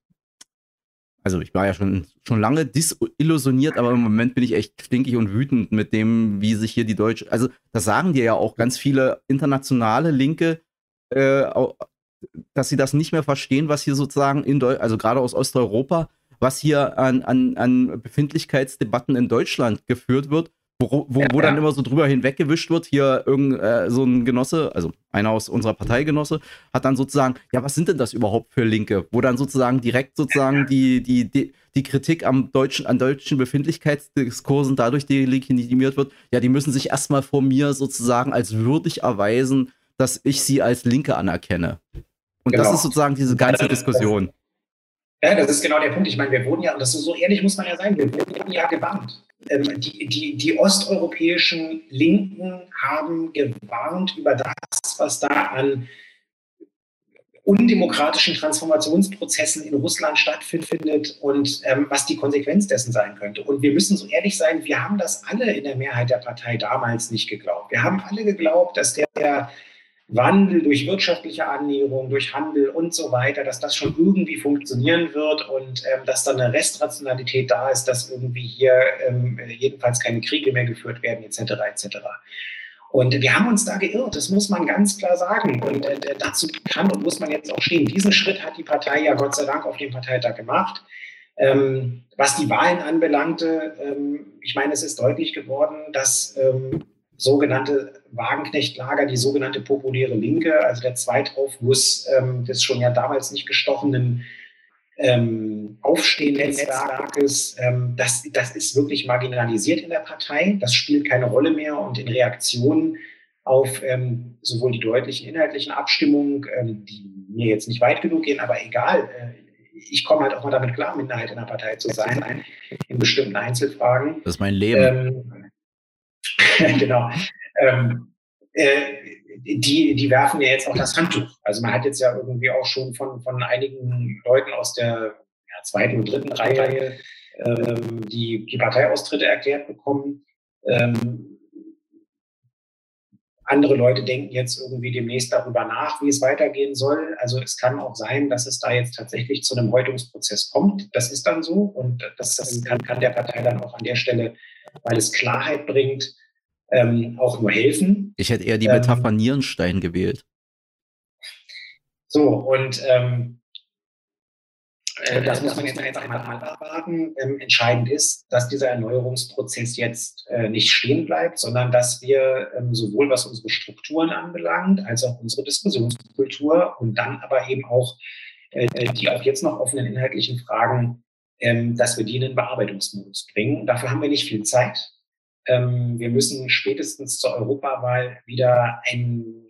also ich war ja schon, schon lange disillusioniert, aber im Moment bin ich echt stinkig und wütend mit dem, wie sich hier die Deutsche, also das sagen dir ja auch ganz viele internationale Linke, äh, dass sie das nicht mehr verstehen, was hier sozusagen in Deutschland, also gerade aus Osteuropa, was hier an, an, an Befindlichkeitsdebatten in Deutschland geführt wird, wo, wo, wo dann immer so drüber hinweggewischt wird. Hier irgend äh, so ein Genosse, also einer aus unserer Parteigenosse, hat dann sozusagen, ja, was sind denn das überhaupt für Linke? Wo dann sozusagen direkt sozusagen die, die, die, die Kritik am deutschen, an deutschen Befindlichkeitsdiskursen dadurch delegitimiert wird, ja, die müssen sich erstmal vor mir sozusagen als würdig erweisen, dass ich sie als Linke anerkenne. Und genau. das ist sozusagen diese ganze Diskussion. Ja, das ist genau der Punkt. Ich meine, wir wurden ja, und das ist so ehrlich muss man ja sein, wir wurden ja gewarnt. Ähm, die, die, die osteuropäischen Linken haben gewarnt über das, was da an undemokratischen Transformationsprozessen in Russland stattfindet und ähm, was die Konsequenz dessen sein könnte. Und wir müssen so ehrlich sein, wir haben das alle in der Mehrheit der Partei damals nicht geglaubt. Wir haben alle geglaubt, dass der, der Wandel durch wirtschaftliche Annäherung, durch Handel und so weiter, dass das schon irgendwie funktionieren wird und ähm, dass dann eine Restrationalität da ist, dass irgendwie hier ähm, jedenfalls keine Kriege mehr geführt werden, etc. etc. Und wir haben uns da geirrt, das muss man ganz klar sagen. Und äh, dazu kann und muss man jetzt auch stehen. Diesen Schritt hat die Partei ja Gott sei Dank auf dem Parteitag gemacht. Ähm, was die Wahlen anbelangte, ähm, ich meine, es ist deutlich geworden, dass ähm, sogenannte Wagenknechtlager, die sogenannte populäre Linke, also der Zweitaufguss ähm, des schon ja damals nicht gestochenen ähm, Aufstehnetzwerkes, ähm, das, das ist wirklich marginalisiert in der Partei. Das spielt keine Rolle mehr und in Reaktion auf ähm, sowohl die deutlichen inhaltlichen Abstimmungen, ähm, die mir jetzt nicht weit genug gehen, aber egal. Äh, ich komme halt auch mal damit klar, Minderheit in der Partei zu sein, in bestimmten Einzelfragen. Das ist mein Leben. Ähm, genau. Ähm, äh, die, die werfen ja jetzt auch das Handtuch. Also man hat jetzt ja irgendwie auch schon von, von einigen Leuten aus der ja, zweiten und dritten Reihe ähm, die, die Parteiaustritte erklärt bekommen. Ähm, andere Leute denken jetzt irgendwie demnächst darüber nach, wie es weitergehen soll. Also es kann auch sein, dass es da jetzt tatsächlich zu einem Häutungsprozess kommt. Das ist dann so und das, das kann, kann der Partei dann auch an der Stelle, weil es Klarheit bringt, ähm, auch nur helfen. Ich hätte eher die Metapher ähm, Nierenstein gewählt. So, und ähm, äh, das muss man jetzt einfach mal abwarten. Ähm, entscheidend ist, dass dieser Erneuerungsprozess jetzt äh, nicht stehen bleibt, sondern dass wir ähm, sowohl was unsere Strukturen anbelangt, als auch unsere Diskussionskultur und dann aber eben auch äh, die auch jetzt noch offenen inhaltlichen Fragen, ähm, dass wir die in den Bearbeitungsmodus bringen. Dafür haben wir nicht viel Zeit. Ähm, wir müssen spätestens zur Europawahl wieder ein,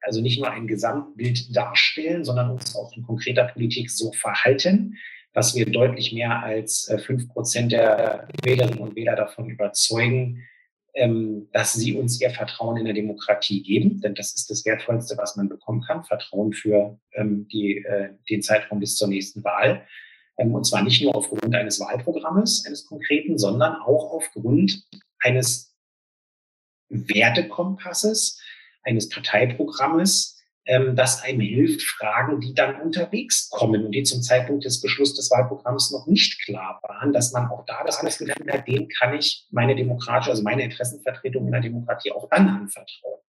also nicht nur ein Gesamtbild darstellen, sondern uns auch in konkreter Politik so verhalten, dass wir deutlich mehr als äh, fünf Prozent der Wählerinnen und Wähler davon überzeugen, ähm, dass sie uns ihr Vertrauen in der Demokratie geben. Denn das ist das Wertvollste, was man bekommen kann. Vertrauen für ähm, die, äh, den Zeitraum bis zur nächsten Wahl. Ähm, und zwar nicht nur aufgrund eines Wahlprogrammes, eines konkreten, sondern auch aufgrund eines Wertekompasses, eines Parteiprogrammes, ähm, das einem hilft, Fragen, die dann unterwegs kommen und die zum Zeitpunkt des Beschlusses des Wahlprogramms noch nicht klar waren, dass man auch da das Gefühl hat, dem kann ich meine demokratische, also meine Interessenvertretung in der Demokratie auch dann anvertrauen.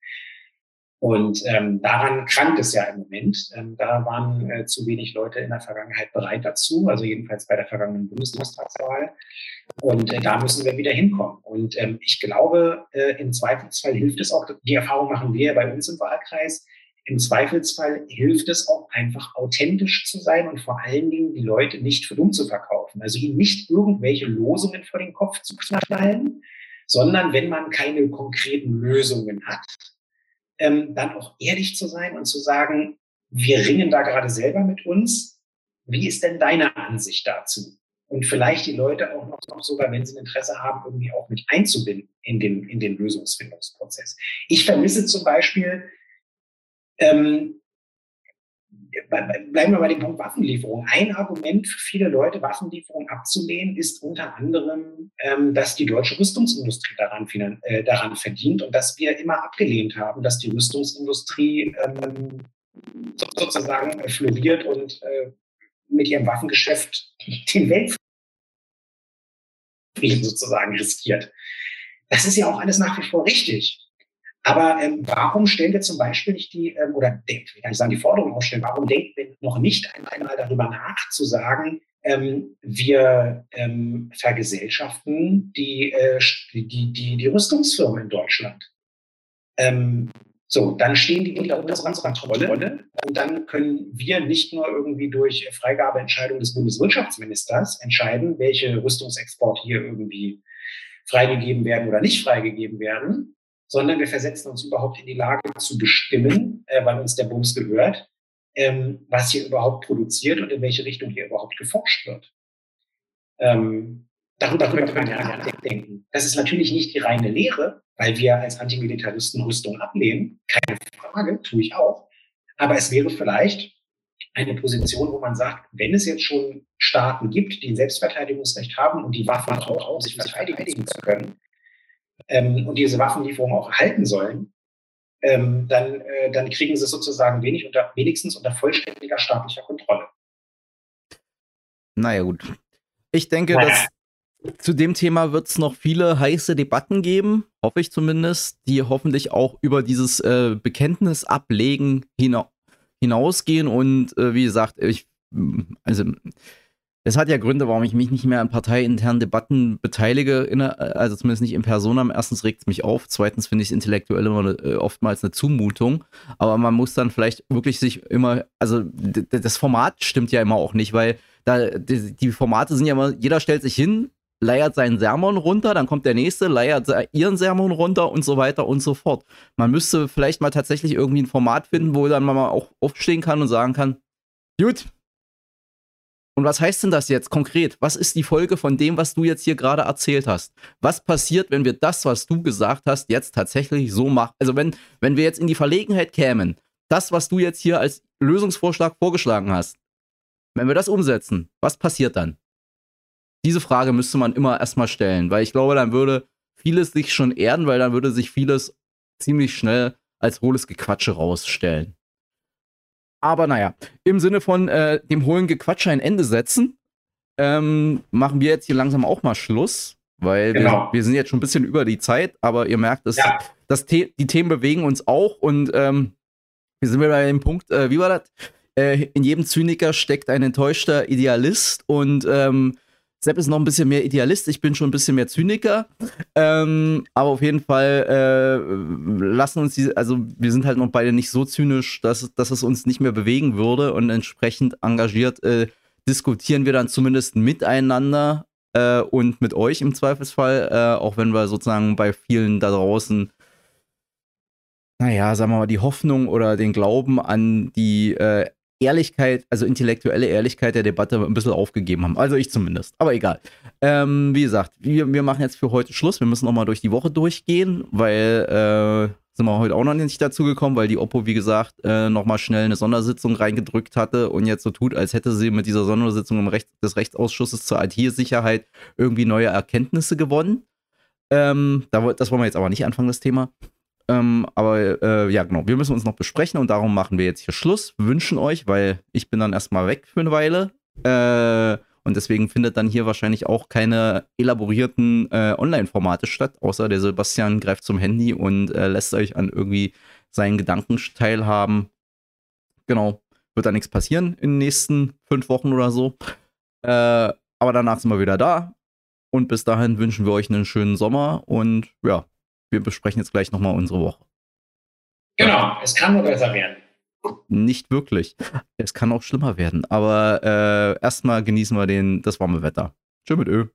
Und ähm, daran krankt es ja im Moment. Ähm, da waren äh, zu wenig Leute in der Vergangenheit bereit dazu, also jedenfalls bei der vergangenen Bundestagswahl. Und äh, da müssen wir wieder hinkommen. Und ähm, ich glaube, äh, im Zweifelsfall hilft es auch, die Erfahrung machen wir bei uns im Wahlkreis, im Zweifelsfall hilft es auch einfach authentisch zu sein und vor allen Dingen die Leute nicht für dumm zu verkaufen. Also ihnen nicht irgendwelche Losungen vor den Kopf zu knallen, sondern wenn man keine konkreten Lösungen hat, ähm, dann auch ehrlich zu sein und zu sagen, wir ringen da gerade selber mit uns. wie ist denn deine Ansicht dazu? Und vielleicht die Leute auch noch, noch sogar, wenn sie ein Interesse haben, irgendwie auch mit einzubinden in den, in den Lösungsfindungsprozess. Ich vermisse zum Beispiel ähm, bleiben wir bei dem Punkt Waffenlieferung. Ein Argument für viele Leute, Waffenlieferung abzulehnen, ist unter anderem, ähm, dass die deutsche Rüstungsindustrie daran, äh, daran verdient und dass wir immer abgelehnt haben, dass die Rüstungsindustrie ähm, sozusagen floriert und äh, mit ihrem Waffengeschäft den Weltfrieden sozusagen riskiert. Das ist ja auch alles nach wie vor richtig. Aber ähm, warum stellen wir zum Beispiel nicht die, ähm, oder denkt, wie kann ich sagen, die Forderung aufstellen, warum denken wir noch nicht einmal darüber nach, zu sagen, ähm, wir ähm, vergesellschaften die, äh, die, die, die Rüstungsfirmen in Deutschland. Ähm, so, dann stehen die unter unserer Kontrolle und dann können wir nicht nur irgendwie durch Freigabeentscheidung des Bundeswirtschaftsministers entscheiden, welche Rüstungsexporte hier irgendwie freigegeben werden oder nicht freigegeben werden, sondern wir versetzen uns überhaupt in die Lage zu bestimmen, äh, weil uns der Bums gehört, ähm, was hier überhaupt produziert und in welche Richtung hier überhaupt geforscht wird. Ähm, darüber könnte man ja nachdenken. Das ist natürlich nicht die reine Lehre, weil wir als Antimilitaristen Rüstung ablehnen. Keine Frage, tue ich auch. Aber es wäre vielleicht eine Position, wo man sagt, wenn es jetzt schon Staaten gibt, die ein Selbstverteidigungsrecht haben und die Waffen auch, um sich verteidigen zu können, ähm, und diese Waffenlieferungen auch erhalten sollen, ähm, dann, äh, dann kriegen sie sozusagen wenig unter, wenigstens unter vollständiger staatlicher Kontrolle. Naja, gut. Ich denke, naja. dass zu dem Thema wird es noch viele heiße Debatten geben, hoffe ich zumindest, die hoffentlich auch über dieses äh, Bekenntnis ablegen hina hinausgehen. Und äh, wie gesagt, ich, also es hat ja Gründe, warum ich mich nicht mehr an parteiinternen Debatten beteilige, also zumindest nicht in Persona. Erstens regt es mich auf, zweitens finde ich es intellektuell immer äh, oftmals eine Zumutung. Aber man muss dann vielleicht wirklich sich immer, also das Format stimmt ja immer auch nicht, weil da die Formate sind ja immer, jeder stellt sich hin, leiert seinen Sermon runter, dann kommt der nächste, leiert ihren Sermon runter und so weiter und so fort. Man müsste vielleicht mal tatsächlich irgendwie ein Format finden, wo dann man mal auch aufstehen kann und sagen kann, gut, und was heißt denn das jetzt konkret? Was ist die Folge von dem, was du jetzt hier gerade erzählt hast? Was passiert, wenn wir das, was du gesagt hast, jetzt tatsächlich so machen? Also wenn, wenn wir jetzt in die Verlegenheit kämen, das, was du jetzt hier als Lösungsvorschlag vorgeschlagen hast, wenn wir das umsetzen, was passiert dann? Diese Frage müsste man immer erstmal stellen, weil ich glaube, dann würde vieles sich schon erden, weil dann würde sich vieles ziemlich schnell als hohles Gequatsche rausstellen. Aber naja, im Sinne von äh, dem hohlen Gequatsche ein Ende setzen, ähm, machen wir jetzt hier langsam auch mal Schluss, weil genau. wir, wir, sind jetzt schon ein bisschen über die Zeit, aber ihr merkt, dass, ja. dass die Themen bewegen uns auch und ähm, wir sind wieder bei dem Punkt, äh, wie war das? Äh, in jedem Zyniker steckt ein enttäuschter Idealist und ähm, Sepp ist noch ein bisschen mehr Idealist, ich bin schon ein bisschen mehr Zyniker. Ähm, aber auf jeden Fall äh, lassen uns diese, also wir sind halt noch beide nicht so zynisch, dass, dass es uns nicht mehr bewegen würde und entsprechend engagiert äh, diskutieren wir dann zumindest miteinander äh, und mit euch im Zweifelsfall, äh, auch wenn wir sozusagen bei vielen da draußen naja, sagen wir mal, die Hoffnung oder den Glauben an die äh, Ehrlichkeit, also intellektuelle Ehrlichkeit der Debatte ein bisschen aufgegeben haben. Also ich zumindest. Aber egal. Ähm, wie gesagt, wir, wir machen jetzt für heute Schluss. Wir müssen nochmal durch die Woche durchgehen, weil äh, sind wir heute auch noch nicht dazu gekommen, weil die Oppo, wie gesagt, äh, nochmal schnell eine Sondersitzung reingedrückt hatte und jetzt so tut, als hätte sie mit dieser Sondersitzung im Recht, des Rechtsausschusses zur IT-Sicherheit irgendwie neue Erkenntnisse gewonnen. Ähm, das wollen wir jetzt aber nicht anfangen, das Thema. Ähm, aber äh, ja, genau, wir müssen uns noch besprechen und darum machen wir jetzt hier Schluss. Wünschen euch, weil ich bin dann erstmal weg für eine Weile. Äh, und deswegen findet dann hier wahrscheinlich auch keine elaborierten äh, Online-Formate statt, außer der Sebastian greift zum Handy und äh, lässt euch an irgendwie seinen Gedanken teilhaben. Genau, wird da nichts passieren in den nächsten fünf Wochen oder so. Äh, aber danach sind wir wieder da. Und bis dahin wünschen wir euch einen schönen Sommer und ja, wir besprechen jetzt gleich nochmal unsere Woche. Genau, es kann nur besser werden. Nicht wirklich. Es kann auch schlimmer werden. Aber äh, erstmal genießen wir den, das warme Wetter. Tschö mit Ö.